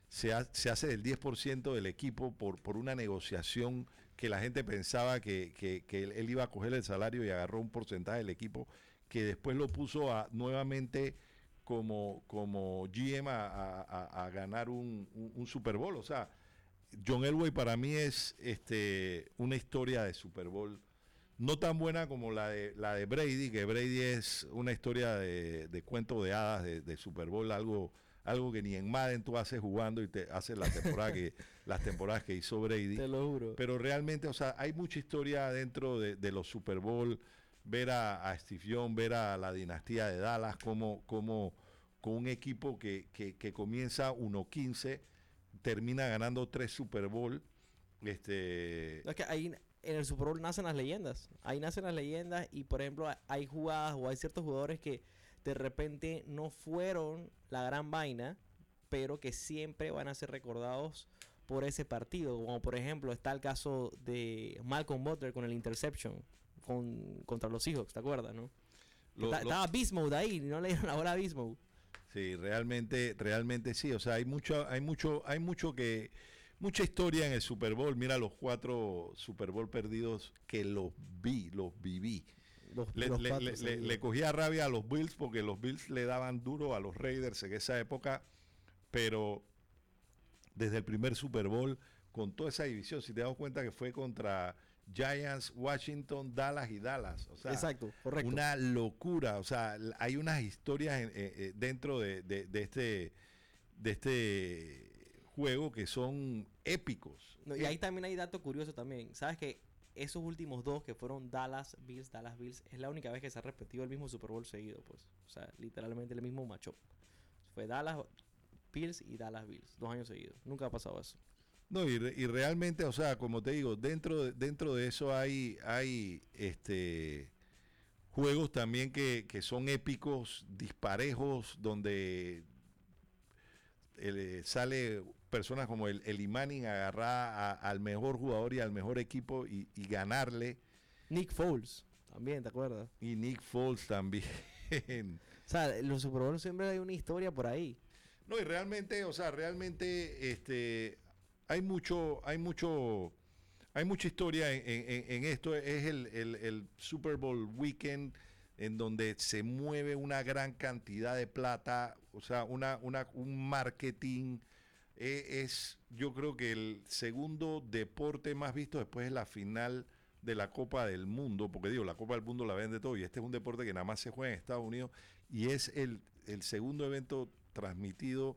se, ha- se hace del 10% del equipo por, por una negociación que la gente pensaba que, que- que él, iba a coger el salario y agarró un porcentaje del equipo que después lo puso a nuevamente como, como GM a, a- a- a ganar un, un- un Super Bowl. O sea, John Elway para mí es este, una historia de Super Bowl no tan buena como la de la de Brady, que Brady es una historia de, de cuento de hadas de, de Super Bowl, algo, algo que ni en Madden tú haces jugando y te haces la temporada que, (laughs) las temporadas que hizo Brady. Te lo juro. Pero realmente, o sea, hay mucha historia dentro de, de los Super Bowl, ver a, a Steve Young, ver a la dinastía de Dallas, como, como con un equipo que, que, que comienza 1-15, termina ganando tres Super Bowl. Este, es que ahí en el Super Bowl nacen las leyendas. Ahí nacen las leyendas y, por ejemplo, ha- hay jugadas o hay ciertos jugadores que de repente no fueron la gran vaina, pero que siempre van a ser recordados por ese partido. Como por ejemplo está el caso de Malcolm Butler con el interception con, contra los Seahawks, ¿te acuerdas, no? lo- Está- lo- estaba Mode ahí, no le dieron la bola a Mode. Sí, realmente, realmente sí. O sea, hay mucho, hay mucho, hay mucho que, mucha historia en el Super Bowl. Mira los cuatro Super Bowl perdidos que los vi, los viví. Los, Le, los le- le cogía rabia a los Bills porque los Bills le daban duro a los Raiders en esa época, pero desde el primer Super Bowl, con toda esa división, si te das cuenta que fue contra Giants, Washington, Dallas y Dallas. O sea, Exacto, correcto. una locura. O sea, hay unas historias en- eh, eh, dentro de, de- de este de este juego que son épicos. No, y ahí también hay dato curioso también. ¿Sabes que esos últimos dos que fueron Dallas Bills, Dallas Bills, es la única vez que se ha repetido el mismo Super Bowl seguido, pues. O sea, literalmente el mismo matchup. Fue Dallas Bills y Dallas Bills, dos años seguidos. Nunca ha pasado eso. No, y, re- y realmente, o sea, como te digo, dentro de, dentro de eso hay, hay este juegos también que, que son épicos, disparejos, donde eh, sale personas como el, el agarrar al mejor jugador y al mejor equipo y, y ganarle, Nick Foles, también, ¿te acuerdas? y Nick Foles también. (laughs) O sea, los Super Bowl siempre hay una historia por ahí. No, y realmente, o sea, realmente este hay mucho, hay mucho, hay mucha historia en, en- esto. Es el, Super Bowl weekend en donde se mueve una gran cantidad de plata, o sea, una, una, un marketing. eh, es, yo creo que el segundo deporte más visto después de la final de la Copa del Mundo, porque digo, la Copa del Mundo la vende todo y este es un deporte que nada más se juega en Estados Unidos y es el, el segundo evento transmitido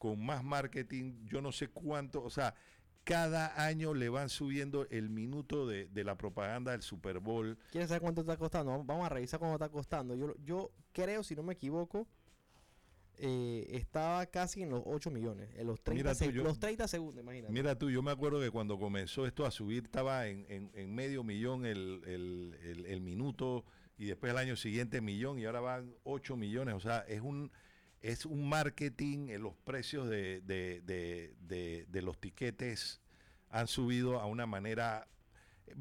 con más marketing, yo no sé cuánto, o sea, cada año le van subiendo el minuto de, de la propaganda del Super Bowl. ¿Quieres saber cuánto está costando? Vamos- a revisar cuánto está costando. Yo, yo creo, si no me equivoco, eh, estaba casi en los 8 millones. En los 30, Mira tú, yo- los 30 segundos, imagínate. Mira tú, yo me acuerdo que cuando comenzó esto a subir estaba en, en- en medio millón el, el- el- el minuto y después el año siguiente millón y ahora van 8 millones. O sea, es un, es un marketing, en los precios de, de- de- los tiquetes han subido a una manera...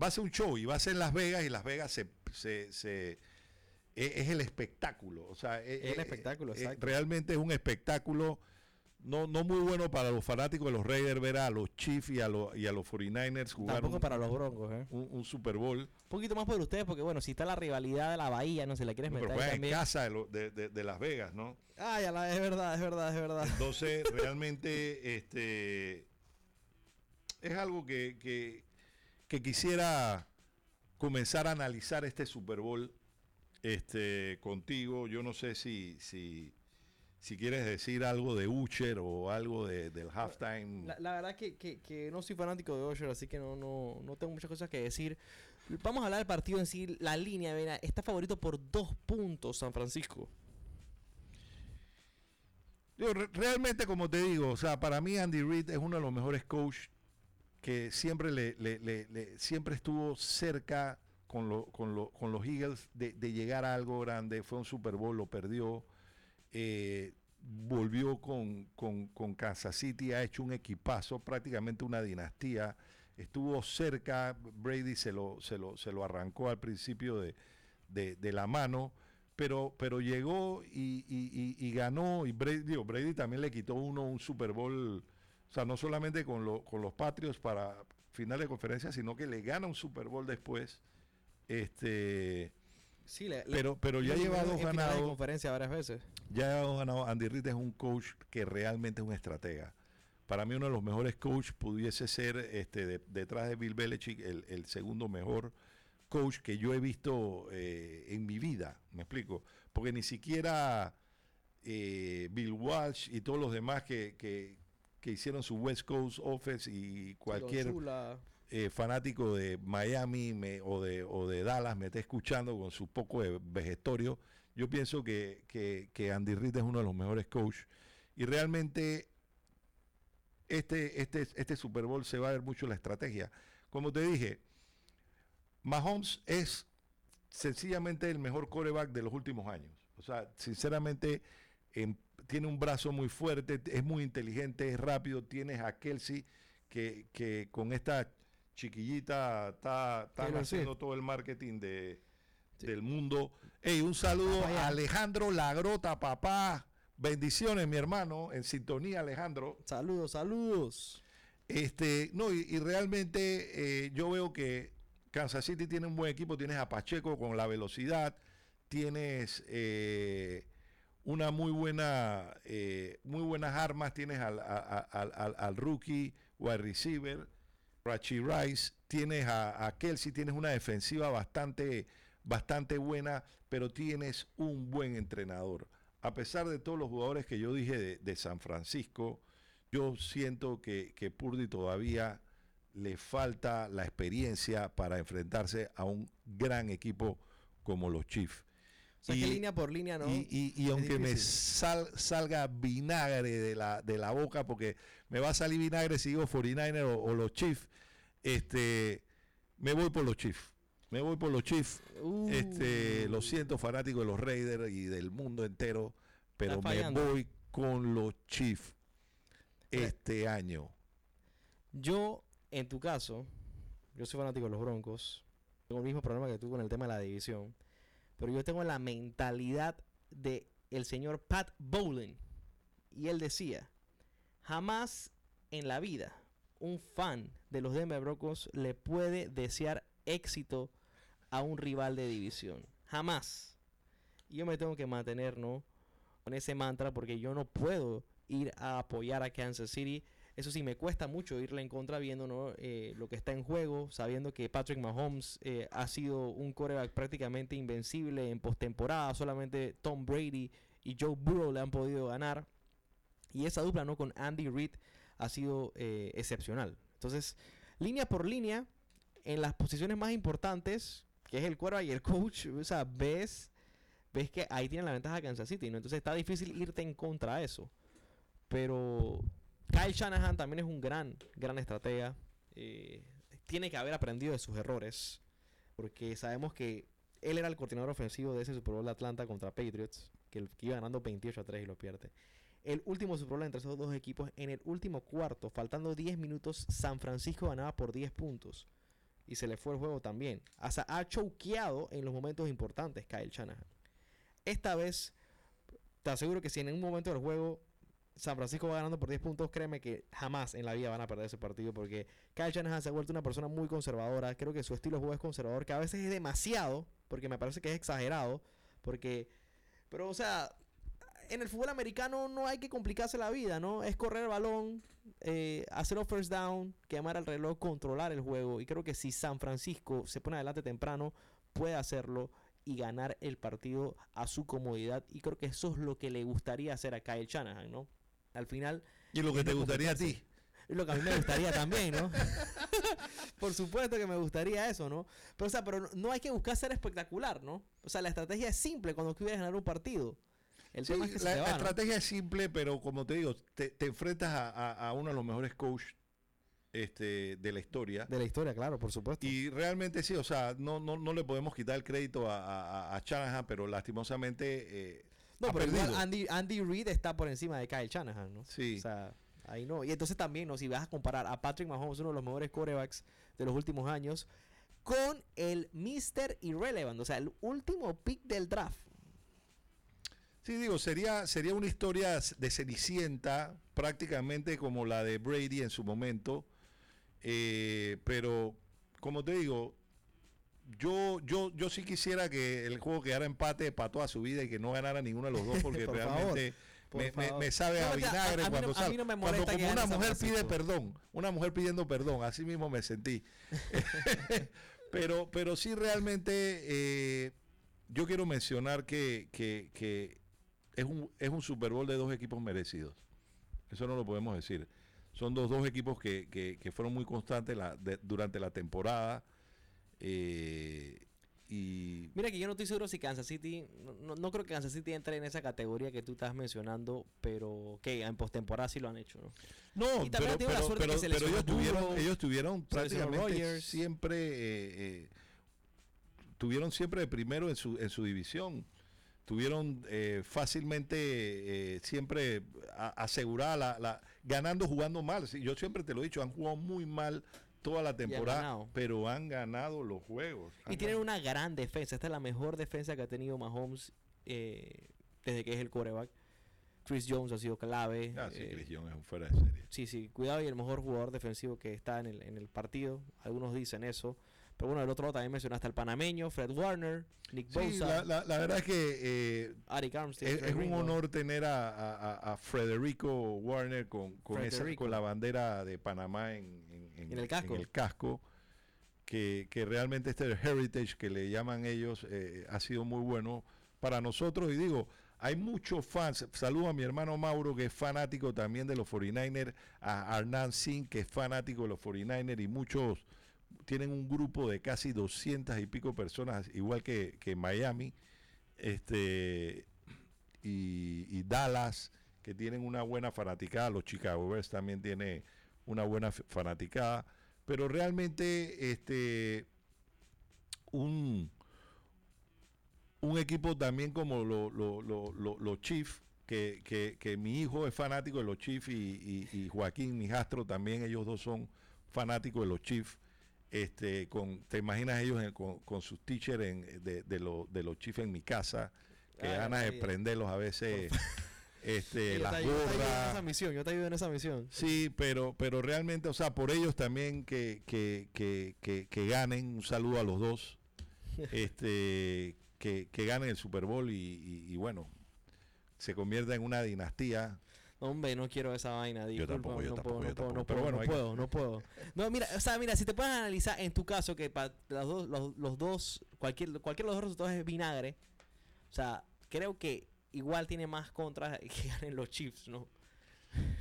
Va a ser un show y va a ser en Las Vegas y Las Vegas se... se- se- e- es el espectáculo, o sea, e- Es el e- espectáculo, e- exacto. realmente es un espectáculo no, no muy bueno para los fanáticos de los Raiders ver a los Chiefs y a, los, y a los 49ers jugar Tampoco un, para los Broncos, ¿eh? un- un Super Bowl. Un poquito más por ustedes, porque bueno, si está la rivalidad de la Bahía, no se la quieres Pero meter ahí juegan en casa de, lo- de- de- de Las Vegas, ¿no? Ah, ya la, es verdad, es verdad, es verdad. Entonces, (laughs) realmente, este es algo que, que, que quisiera comenzar a analizar este Super Bowl este, contigo. Yo no sé si, si, si quieres decir algo de Ucher o algo de- del halftime. La, la verdad que, que, que no soy fanático de Osher, así que no, no, no tengo muchas cosas que decir. Vamos a hablar del partido en sí, la línea, mira, está favorito por dos puntos San Francisco. Yo, re- realmente, como te digo, o sea, para mí Andy Reid es uno de los mejores coaches que siempre le, le- le- le- siempre estuvo cerca con, lo- con, lo- con los Eagles de, de llegar a algo grande. Fue un Super Bowl, lo perdió. Eh, volvió con, con- con Kansas City, ha hecho un equipazo, prácticamente una dinastía. Estuvo cerca, Brady se lo, se lo, se lo arrancó al principio de, de- de la mano pero, pero llegó y, y- ganó. Y Brady, digo, Brady también le quitó uno un Super Bowl, o sea, no solamente con, lo- con los Patriots para final de conferencia, sino que le gana un Super Bowl después. Este, Sí, le, pero, pero ya lleva dos de ganados. conferencia varias veces. Ya ha ganado. Andy Reid es un coach que realmente es un estratega. Para mí uno de los mejores coaches pudiese ser este de- detrás de Bill Belichick el, el segundo mejor coach que yo he visto eh, en mi vida. ¿Me explico? Porque ni siquiera eh, Bill Walsh y todos los demás que, que- que hicieron su West Coast Offense y cualquier eh, fanático de Miami o, de, o de Dallas me está escuchando con su poco de vejestorio, yo pienso que, que- que Andy Reid es uno de los mejores coaches. Y realmente este, este, este Super Bowl se va a ver mucho la estrategia. Como te dije, Mahomes es sencillamente el mejor coreback de los últimos años. O sea, sinceramente, em, tiene un brazo muy fuerte, es muy inteligente, es rápido. Tienes a Kelsey que, que con esta chiquillita está, haciendo todo el marketing de, Sí. del mundo. Hey, un saludo a Alejandro Lagrota, papá. Bendiciones, mi hermano, en sintonía, Alejandro. Saludos, saludos. Este, no, y, y realmente eh, yo veo que Kansas City tiene un buen equipo, tienes a Pacheco con la velocidad, tienes eh, una muy buena, eh, muy buenas armas, tienes al, al- al- al rookie wide receiver, Rachi Rice, tienes a, Kelsey, tienes una defensiva bastante, bastante buena, pero tienes un buen entrenador. A pesar de todos los jugadores que yo dije de, de San Francisco, yo siento que, que Purdy todavía le falta la experiencia para enfrentarse a un gran equipo como los Chiefs. O sea, Y- que línea por línea, ¿no? Y, y- aunque me sal- salga vinagre de la, de la boca, porque me va a salir vinagre si digo 49er o, o los Chiefs, este, me voy por los Chiefs. Me voy por los Chiefs. Uh, Este, lo siento, fanático de los Raiders y del mundo entero, pero me voy con los Chiefs este año. Yo, en tu caso, yo soy fanático de los Broncos. Tengo el mismo problema que tú con el tema de la división. Pero yo tengo la mentalidad de el señor Pat Bowlen. Y él decía, jamás en la vida un fan de los Denver Broncos le puede desear éxito a un rival de división. Jamás. Y yo me tengo que mantener, ¿no? Con ese mantra porque yo no puedo ir a apoyar a Kansas City. Eso sí, me cuesta mucho irle en contra viendo ¿no? Eh, lo que está en juego, sabiendo que Patrick Mahomes eh, ha sido un quarterback prácticamente invencible en postemporada. Solamente Tom Brady y Joe Burrow le han podido ganar. Y esa dupla ¿no? con Andy Reid ha sido eh, excepcional. Entonces, línea por línea, en las posiciones más importantes, que es el quarterback y el coach, o sea, ves, ves que ahí tienen la ventaja Kansas City, ¿no? Entonces está difícil irte en contra de eso. Pero Kyle Shanahan también es un gran, gran estratega. Eh, tiene que haber aprendido de sus errores. Porque sabemos que él era el coordinador ofensivo de ese Super Bowl de Atlanta contra Patriots. Que, iba ganando 28 a 3 y lo pierde. El último Super Bowl entre esos dos equipos, en el último cuarto, faltando 10 minutos, San Francisco ganaba por 10 puntos. Y se le fue el juego también. Sea, ha choqueado en los momentos importantes Kyle Shanahan. Esta vez, te aseguro que si en un momento del juego San Francisco va ganando por 10 puntos, créeme que jamás en la vida van a perder ese partido porque Kyle Shanahan se ha vuelto una persona muy conservadora. Creo que su estilo de juego es conservador, que a veces es demasiado, porque me parece que es exagerado. Porque, pero o sea, en el fútbol americano no hay que complicarse la vida, ¿no? Es correr el balón, eh, hacer un first down, quemar el reloj, controlar el juego. Y creo que si San Francisco se pone adelante temprano, puede hacerlo y ganar el partido a su comodidad. Y creo que eso es lo que le gustaría hacer a Kyle Shanahan, ¿no? Al final. Y lo que te gustaría a ti. Lo que a mí me gustaría también, ¿no? (laughs) Por supuesto que me gustaría eso, ¿no? Pero, o sea, pero no hay que buscar ser espectacular, ¿no? O sea, la estrategia es simple cuando quieres ganar un partido. El tema es que la, la estrategia es simple, pero como te digo, te, enfrentas a, uno de los mejores coaches este, de la historia. De la historia, claro, por supuesto. Y realmente sí, o sea, no, no, no le podemos quitar el crédito a, a, Shanahan, pero lastimosamente. Eh, no, pero igual Andy, Andy Reid está por encima de Kyle Shanahan, ¿no? Sí. O sea, ahí no. Y entonces también, ¿no? Si vas a comparar a Patrick Mahomes, uno de los mejores quarterbacks de los últimos años, con el Mr. Irrelevant, o sea, el último pick del draft. Sí, digo, sería, sería una historia de Cenicienta, prácticamente como la de Brady en su momento. Eh, pero, como te digo, yo, yo, yo sí quisiera que el juego quedara empate para toda su vida y que no ganara ninguno de los dos, porque realmente me, sabe a vinagre cuando, cuando como una mujer pide perdón, una mujer pidiendo perdón, así mismo me sentí. (laughs) (laughs) pero, pero sí realmente eh, yo quiero mencionar que, que es un, es un Super Bowl de dos equipos merecidos. Eso no lo podemos decir. Son dos, dos equipos que, fueron muy constantes durante la temporada. Eh, y Mira que yo no estoy seguro si Kansas City, no, creo que Kansas City entre en esa categoría que tú estás mencionando, pero que en postemporada sí lo han hecho, ¿no? No, pero, ellos, tuvieron, ellos tuvieron prácticamente siempre, eh, eh, tuvieron siempre de primero en su, en su división tuvieron eh, fácilmente eh, siempre asegurada la, ganando jugando mal. Yo siempre te lo he dicho, han jugado muy mal toda la temporada, pero han ganado los juegos. Y tienen una gran defensa. Esta es la mejor defensa que ha tenido Mahomes eh, desde que es el coreback. Chris Jones ha sido clave. Ah, sí, Chris Jones es un fuera de serie. Sí, sí, cuidado y el mejor jugador defensivo que está en el, en el partido. Algunos dicen eso. Pero bueno, del otro lado también mencionaste al panameño, Fred Warner, Nick Bosa. Sí, la, verdad es que eh, es, un honor tener a, Frederico Warner con, con, con, la bandera de Panamá en, el casco. el casco que, realmente este heritage que le llaman ellos eh, ha sido muy bueno para nosotros. Y digo, hay muchos fans. Saludo a mi hermano Mauro, que es fanático también de los 49ers, a Arnan Singh, que es fanático de los 49ers, y muchos tienen un grupo de casi 200 y pico personas, igual que, que Miami, este, y, Dallas, que tienen una buena fanaticada, los Chicago Bears también tienen una buena fanaticada, pero realmente este, un, un equipo también como los lo, Chiefs, que, que, mi hijo es fanático de los Chiefs y, y, y Joaquín, mi hijastro, también ellos dos son fanáticos de los Chiefs este, con, te imaginas ellos con, sus teachers de, de, de los chiefs en mi casa, que ganas de prenderlos a veces. Este, las gorras. esa misión, yo te ayudo en esa misión. Sí, pero, pero realmente, o sea, por ellos también que, que, que, que, ganen, un saludo a los dos, (laughs) este, que, que ganen el Super Bowl y, y bueno, se convierta en una dinastía Hombre, no quiero esa vaina. yo tampoco, yo no tampoco, puedo, no, puedo, no puedo, no puedo. No, mira, o sea, mira, si te puedes analizar en tu caso que para los dos, los, los dos, cualquier, cualquier de los dos resultados es vinagre, o sea, creo que igual tiene más contras (laughs) que ganen los Chiefs, ¿no?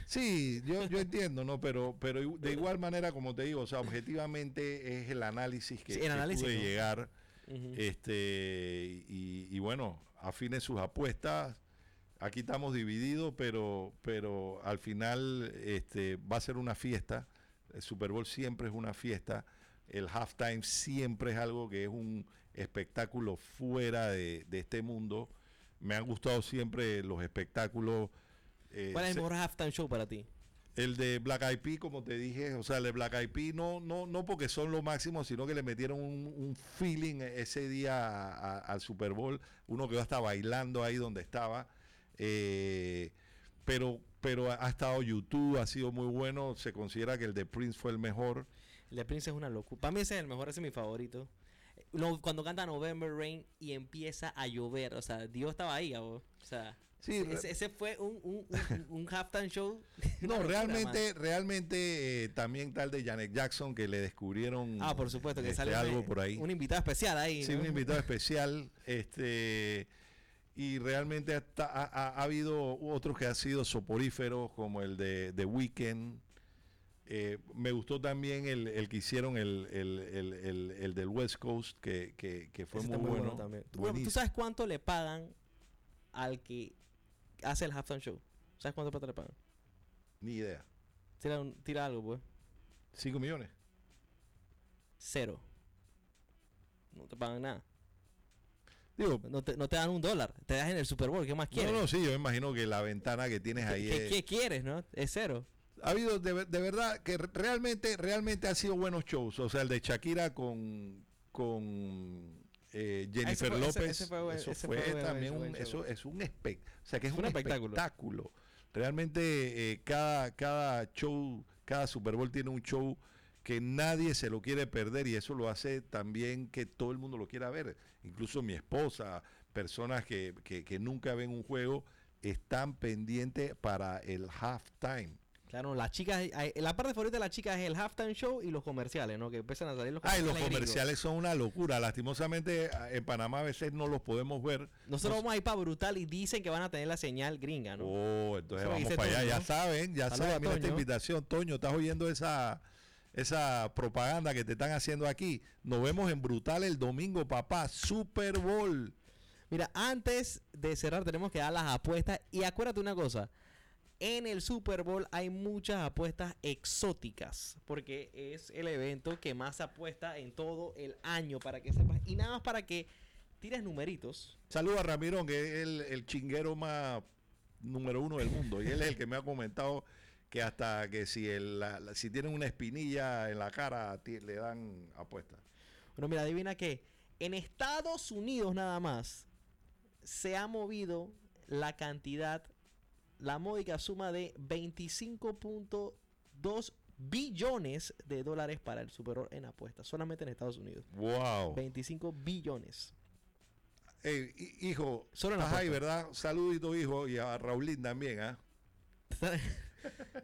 Sí, yo, yo entiendo, ¿no? Pero, pero de igual manera, como te digo, o sea, objetivamente es el análisis que, sí, pude llegar. este y, y bueno, afine sus apuestas aquí estamos divididos, pero, pero al final este, va a ser una fiesta. El Super Bowl siempre es una fiesta. El halftime siempre es algo que es un espectáculo fuera de, este mundo. Me han gustado siempre los espectáculos. Eh, ¿Cuál es el mejor halftime show para ti? El de Black Eyed Peas, como te dije, o sea, el de Black Eyed Peas no, no, no porque son lo máximo, sino que le metieron un, feeling ese día al Super Bowl. Uno que va a estar bailando ahí donde estaba. Eh, pero pero ha, ha estado YouTube, ha sido muy bueno. Se considera que el de Prince fue el mejor. El de Prince es una locura. Para mí ese es el mejor, ese es mi favorito. No, cuando canta November Rain y empieza a llover, o sea, Dios estaba ahí, abo. o sea, Sí, ese, ese fue un, un, un, (laughs) un halftime show. No, realmente, man. realmente eh, también tal de Janet Jackson que le descubrieron Ah, por supuesto, que este, sale algo un, por ahí. un invitado especial ahí. Sí, ¿no? un invitado especial. Este y realmente hasta- ha, ha- ha habido otros que han sido soporíferos, como el de The Weeknd. Eh, me gustó también el, el que hicieron el, el- el- el- el del West Coast, que, que- que fue Ese muy, bueno. también. ¿Tú, ¿Tú Buenísimo. sabes cuánto le pagan al que hace el halftime show? ¿Sabes cuánto plata le pagan? Ni idea. Tira, un- tira algo, pues. ¿Cinco millones? Cero. No te pagan nada. Digo, No te, no te dan un dólar. Te das en el Super Bowl. ¿Qué más quieres? no, no, sí, yo me imagino que la ventana que tienes ¿Qué, ahí qué- es- qué quieres, no? Es cero. Ha habido de, de verdad que re- realmente realmente han sido buenos shows. O sea el de Shakira con con eh, Jennifer fue- López. ese fue eso ese fue también un, eso es un espe- o sea que es un, un espectáculo. espectáculo, realmente eh, cada cada show cada Super Bowl tiene un show que nadie se lo quiere perder y eso lo hace también que todo el mundo lo quiera ver. Incluso mi esposa personas que, que, que nunca ven un juego están pendientes para el halftime Claro, las chicas, la parte favorita de las chicas es el halftime show y los comerciales, ¿no? Que empiezan a salir los Ay, los comerciales son una locura. Lastimosamente a- en Panamá a veces no los podemos ver. Nosotros Nos- vamos a ir para Brutal y dicen que van a tener la señal gringa, ¿no? Oh, entonces vamos para allá. Toño, Ya ¿no? saben, ya Saludos saben. Mira esta invitación. Toño, ¿estás oyendo esa, esa propaganda que te están haciendo aquí? Nos vemos en Brutal el domingo, papá. Super Bowl. Mira, antes de cerrar tenemos que dar las apuestas y acuérdate una cosa. En el Super Bowl hay muchas apuestas exóticas porque es el evento que más apuesta en todo el año para que sepas y nada más para que tires numeritos. Saludos a Ramirón, que es el, el chinguero más número uno del mundo. Y él es el que me ha comentado que hasta que si, el, la- la- si tienen una espinilla en la cara, ti- le dan apuestas. Bueno, mira, adivina que en Estados Unidos nada más se ha movido la cantidad, la módica suma de 25.2 billones de dólares para el Super Bowl en apuestas, solamente en Estados Unidos. Wow. 25 billones. Hijo, Solo en. ¿verdad? Saludito, hijo, y a Raulín también, ¿ah?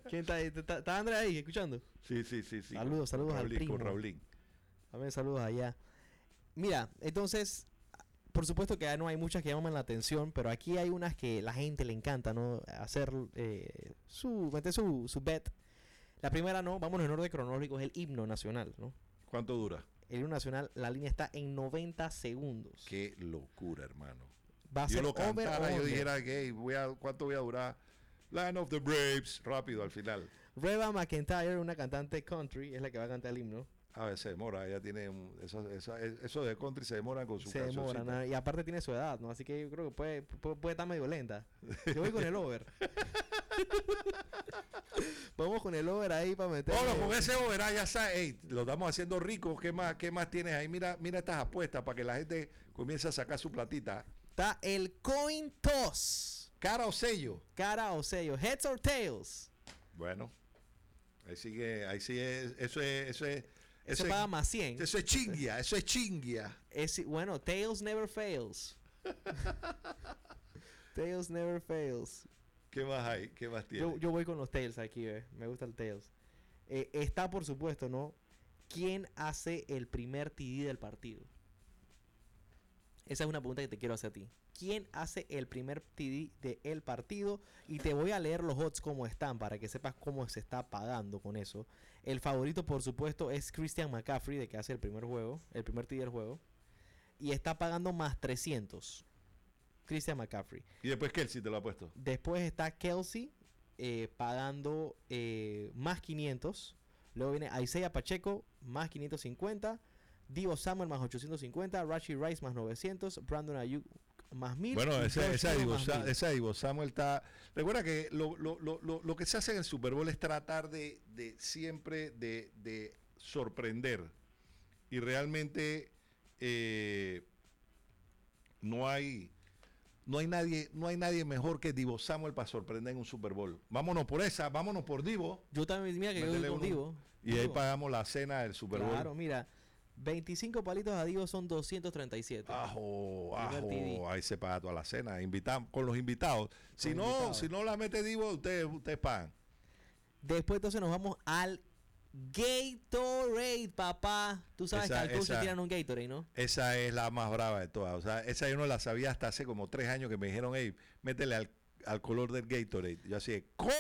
¿Quién está ahí? ¿Está, está Andrés ahí escuchando? Sí, sí, sí, sí. Saludos, saludos al Raulín, con primo. Raulín. También saludos allá. Mira, entonces, por supuesto que ya no hay muchas que llaman la atención, pero aquí hay unas que la gente le encanta, ¿no? Hacer eh, su, meter su, su bet. La primera, ¿no? Vamos en orden cronológico, es el himno nacional, ¿no? ¿Cuánto dura? El himno nacional, la línea está en 90 segundos. Qué locura, hermano. Va a yo ser lo over cantara, yo dijera hey, voy a, ¿cuánto voy a durar? Land of the Braves, rápido al final. Reba McIntyre, una cantante country, es la que va a cantar el himno. A ver, se demora, ella tiene un- eso, eso, eso de country se demora con su Se demora, cancioncita. ¿no? y aparte tiene su edad, ¿no? Así que yo creo que puede, puede, puede estar medio lenta. Yo voy con el over. (laughs) Vamos con el over ahí para meter. Bueno, con ese overá ya sabes, ey, lo estamos haciendo rico. ¿Qué más, ¿Qué más tienes ahí? Mira, mira estas apuestas para que la gente comience a sacar su platita. Está el coin toss. Cara o sello. Cara o sello. Heads or tails. Bueno, ahí sigue, ahí sigue, eso es, eso es, Eso eso paga más 100. eso es chingia, eso es chingia. Es, bueno, tails never fails. (laughs) tails never fails. ¿Qué más hay? ¿Qué más tiene? Yo, yo voy con los tails aquí, eh. me gusta el tails. Eh, está, por supuesto, ¿no? ¿Quién hace el primer TD del partido? Esa es una pregunta que te quiero hacer a ti. ¿Quién hace el primer TD del partido? Y te voy a leer los odds como están para que sepas cómo se está pagando con eso. El favorito, por supuesto, es Christian McCaffrey, de que hace el primer juego, el primer TD del juego. Y está pagando más 300. Christian McCaffrey. y después Kelsey te lo ha puesto. Después está Kelsey eh, pagando eh, más 500. Luego viene Isaiah Pacheco más 550. Divo Samuel más 850. Rashi Rice más 900. Brandon Ayuk más 1000. Bueno, esa, esa, Divo, Sa- 1000. esa Divo Samuel está... Recuerda que lo, lo- lo- lo- lo que se hace en el Super Bowl es tratar de, de siempre de, de sorprender. Y realmente eh, no hay... no hay nadie, no hay nadie mejor que Divo Samuel para sorprender en un Super Bowl. Vámonos por esa, vámonos por Divo. Yo también, mira que yo voy uno. contigo. Y ahí Divo. pagamos la cena del Super Bowl. Claro, mira. 25 palitos a Divo son 237. Ajo, ajo, ahí se paga toda la cena. Invitamos con los invitados. Si Con no, invitados. si no la mete Divo, ustedes, ustedes pagan. Después entonces nos vamos al Gatorade, papá. Tú sabes Esa- que al coach esa- tiran un Gatorade, ¿no? Esa es la más brava de todas. O sea, esa yo no la sabía hasta hace como tres años que me dijeron, hey, métele al, al color del Gatorade. Yo así, de, "¿Cómo?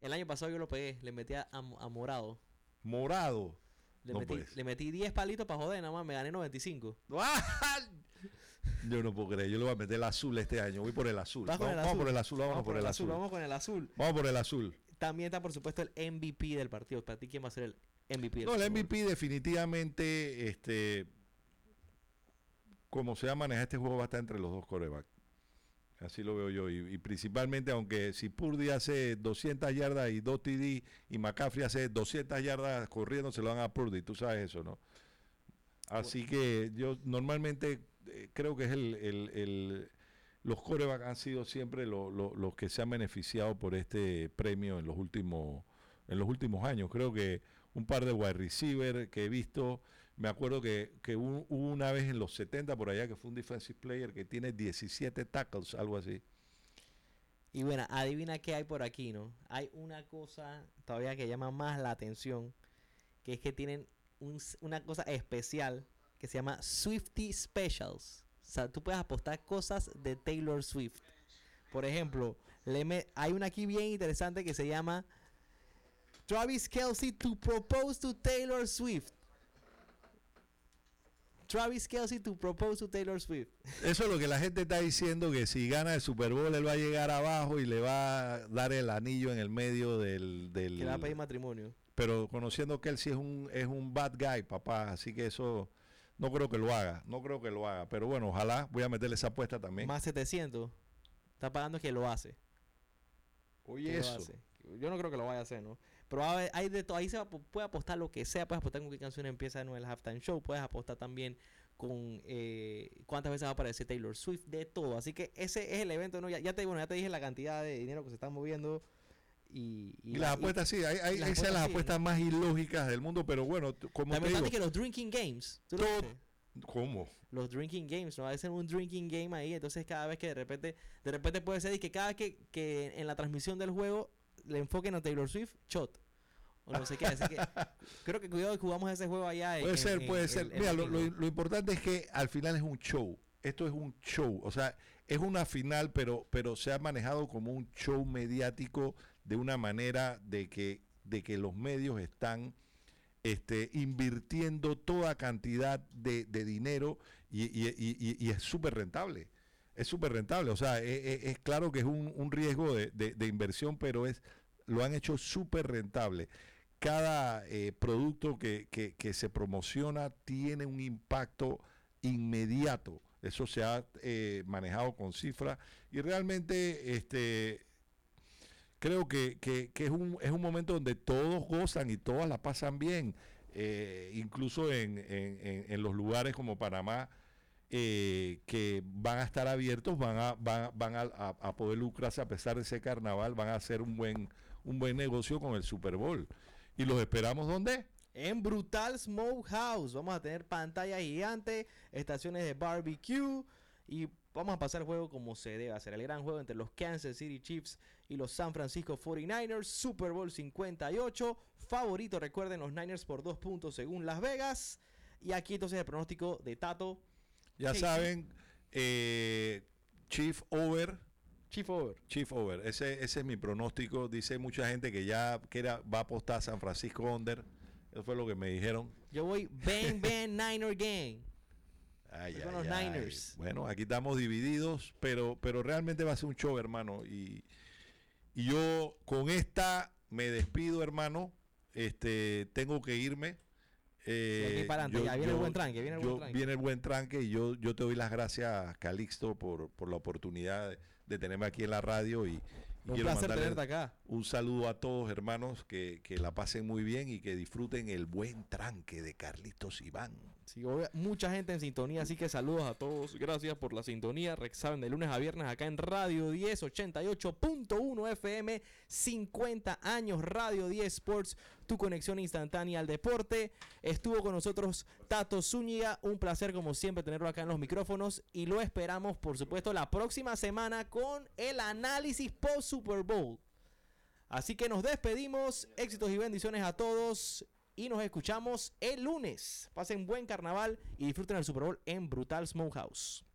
El año pasado yo lo pegué, le metí a, a morado. morado. Le, No metí, le metí 10 palitos para joder, nada más, me gané 95. (laughs) Yo no puedo creer, yo le voy a meter el azul este año. Voy por el azul. Vamos, el vamos azul. por el azul, vámonos por el azul. Vamos con el azul. Vamos por el azul. También está, por supuesto, el MVP del partido. Para ti, ¿quién va a ser el MVP del No, el? MVP definitivamente, este, como se va a manejar este juego va a estar entre los dos corebacks. Así lo veo yo. Y, y principalmente, aunque si Purdy hace 200 yardas y 2 TD y McCaffrey hace 200 yardas corriendo, se lo dan a Purdy. Tú sabes eso, ¿no? Así que yo normalmente eh, creo que es el, el- el- los corebacks han sido siempre lo- lo- los que se han beneficiado por este premio en los últimos en los últimos años. Creo que un par de wide receiver que he visto, me acuerdo que, que hubo una vez en los 70 por allá que fue un defensive player que tiene 17 tackles, algo así. Y bueno, adivina qué hay por aquí, ¿no? Hay una cosa todavía que llama más la atención, que es que tienen un una cosa especial que se llama Swifty Specials. O sea, tú puedes apostar cosas de Taylor Swift. Por ejemplo, hay una aquí bien interesante que se llama Travis Kelsey to propose to Taylor Swift. Travis Kelsey to propose to Taylor Swift. Eso es lo que la gente está diciendo, que si gana el Super Bowl él va a llegar abajo y le va a dar el anillo en el medio del... del Que le va a pedir matrimonio. pero conociendo que él sí es un, es un bad guy, papá, así que eso no creo que lo haga, no creo que lo haga, pero bueno, ojalá voy a meterle esa apuesta también. Más 700. Está pagando que lo hace. Oye, que lo eso. hace. Yo no creo que lo vaya a hacer, ¿no? Pero hay de todo. Ahí se va, puede apostar lo que sea. Puedes apostar con qué canción empieza nuevo el halftime show. Puedes apostar también con eh, cuántas veces va a aparecer Taylor Swift. De todo. Así que ese es el evento, ¿no? Ya, ya te, bueno, ya te dije la cantidad de dinero que se está moviendo. Y, Y, la- las apuestas sí, hay, hay- las esas las apuestas sí, apuestas más ilógicas del mundo, pero bueno, como te También digo, está que los drinking games. ¿cómo? los drinking games, ¿no? Hacen un drinking game ahí, entonces cada vez que de repente, de repente puede ser y que cada vez que, que en la transmisión del juego le enfoquen a Taylor Swift, shot. O no sé qué, así que (laughs) creo que cuidado que jugamos ese juego allá. Puede en- ser, en- puede en- ser. Mira, lo, lo- lo importante es que al final es un show. Esto es un show. O sea, es una final, pero, pero se ha manejado como un show mediático de una manera de que, de que los medios están este, invirtiendo toda cantidad de, de dinero y, y- y- y- y es súper rentable. Es súper rentable. O sea, e- e- es, claro que es un, un riesgo de, de- inversión, pero es lo han hecho súper rentable cada eh, producto que, que- que se promociona tiene un impacto inmediato. Eso se ha eh, manejado con cifras y realmente este, creo que, que- que es, un, es un momento donde todos gozan y todas la pasan bien. Eh, incluso en- en- en los lugares como Panamá, eh, que van a estar abiertos, van a, van, van a, a- poder lucrarse a pesar de ese carnaval, van a hacer un buen, un buen negocio con el Super Bowl. ¿Y los esperamos dónde? En Brutal Smokehouse vamos a tener pantalla gigante, estaciones de barbecue y vamos a pasar el juego como se debe hacer. El gran juego entre los Kansas City Chiefs y los San Francisco 49ers, Super Bowl 58. Favorito, recuerden, los Niners por dos puntos según Las Vegas. Y aquí entonces el pronóstico de Tato. Ya Sí, saben, eh, Chief Over, Chief Over. Chief Over, ese, ese es mi pronóstico. Dice mucha gente que ya que era- va a apostar a San Francisco Under. Eso fue lo que me dijeron. Yo voy Bang (laughs) Bang Niner Gang. Ay, ay, los ay. Niners. Bueno, aquí estamos divididos, pero, pero realmente va a ser un show, hermano. Y, y yo con esta me despido, hermano. Este, tengo que irme. Eh, aquí para adelante, ya viene el buen tranque, viene el yo- buen tranque. viene el buen tranque y yo, yo te doy las gracias, Calixto, por, por la oportunidad de, de tenerme aquí en la radio y, Un placer tenerte acá. Un saludo a todos, hermanos, que, que la pasen muy bien y que disfruten el buen tranque de Carlitos Iván. Sí, mucha gente en sintonía, así que saludos a todos. Gracias por la sintonía. Saben de lunes a viernes acá en Radio 10, 88.1 FM, 50 años Radio 10 Sports, tu conexión instantánea al deporte. Estuvo con nosotros Tato Zúñiga, un placer como siempre tenerlo acá en los micrófonos y lo esperamos, por supuesto, la próxima semana con el análisis post Super Bowl. Así que nos despedimos. Éxitos y bendiciones a todos. Y nos escuchamos el lunes. Pasen buen carnaval y disfruten el Super Bowl en Brutal Smokehouse.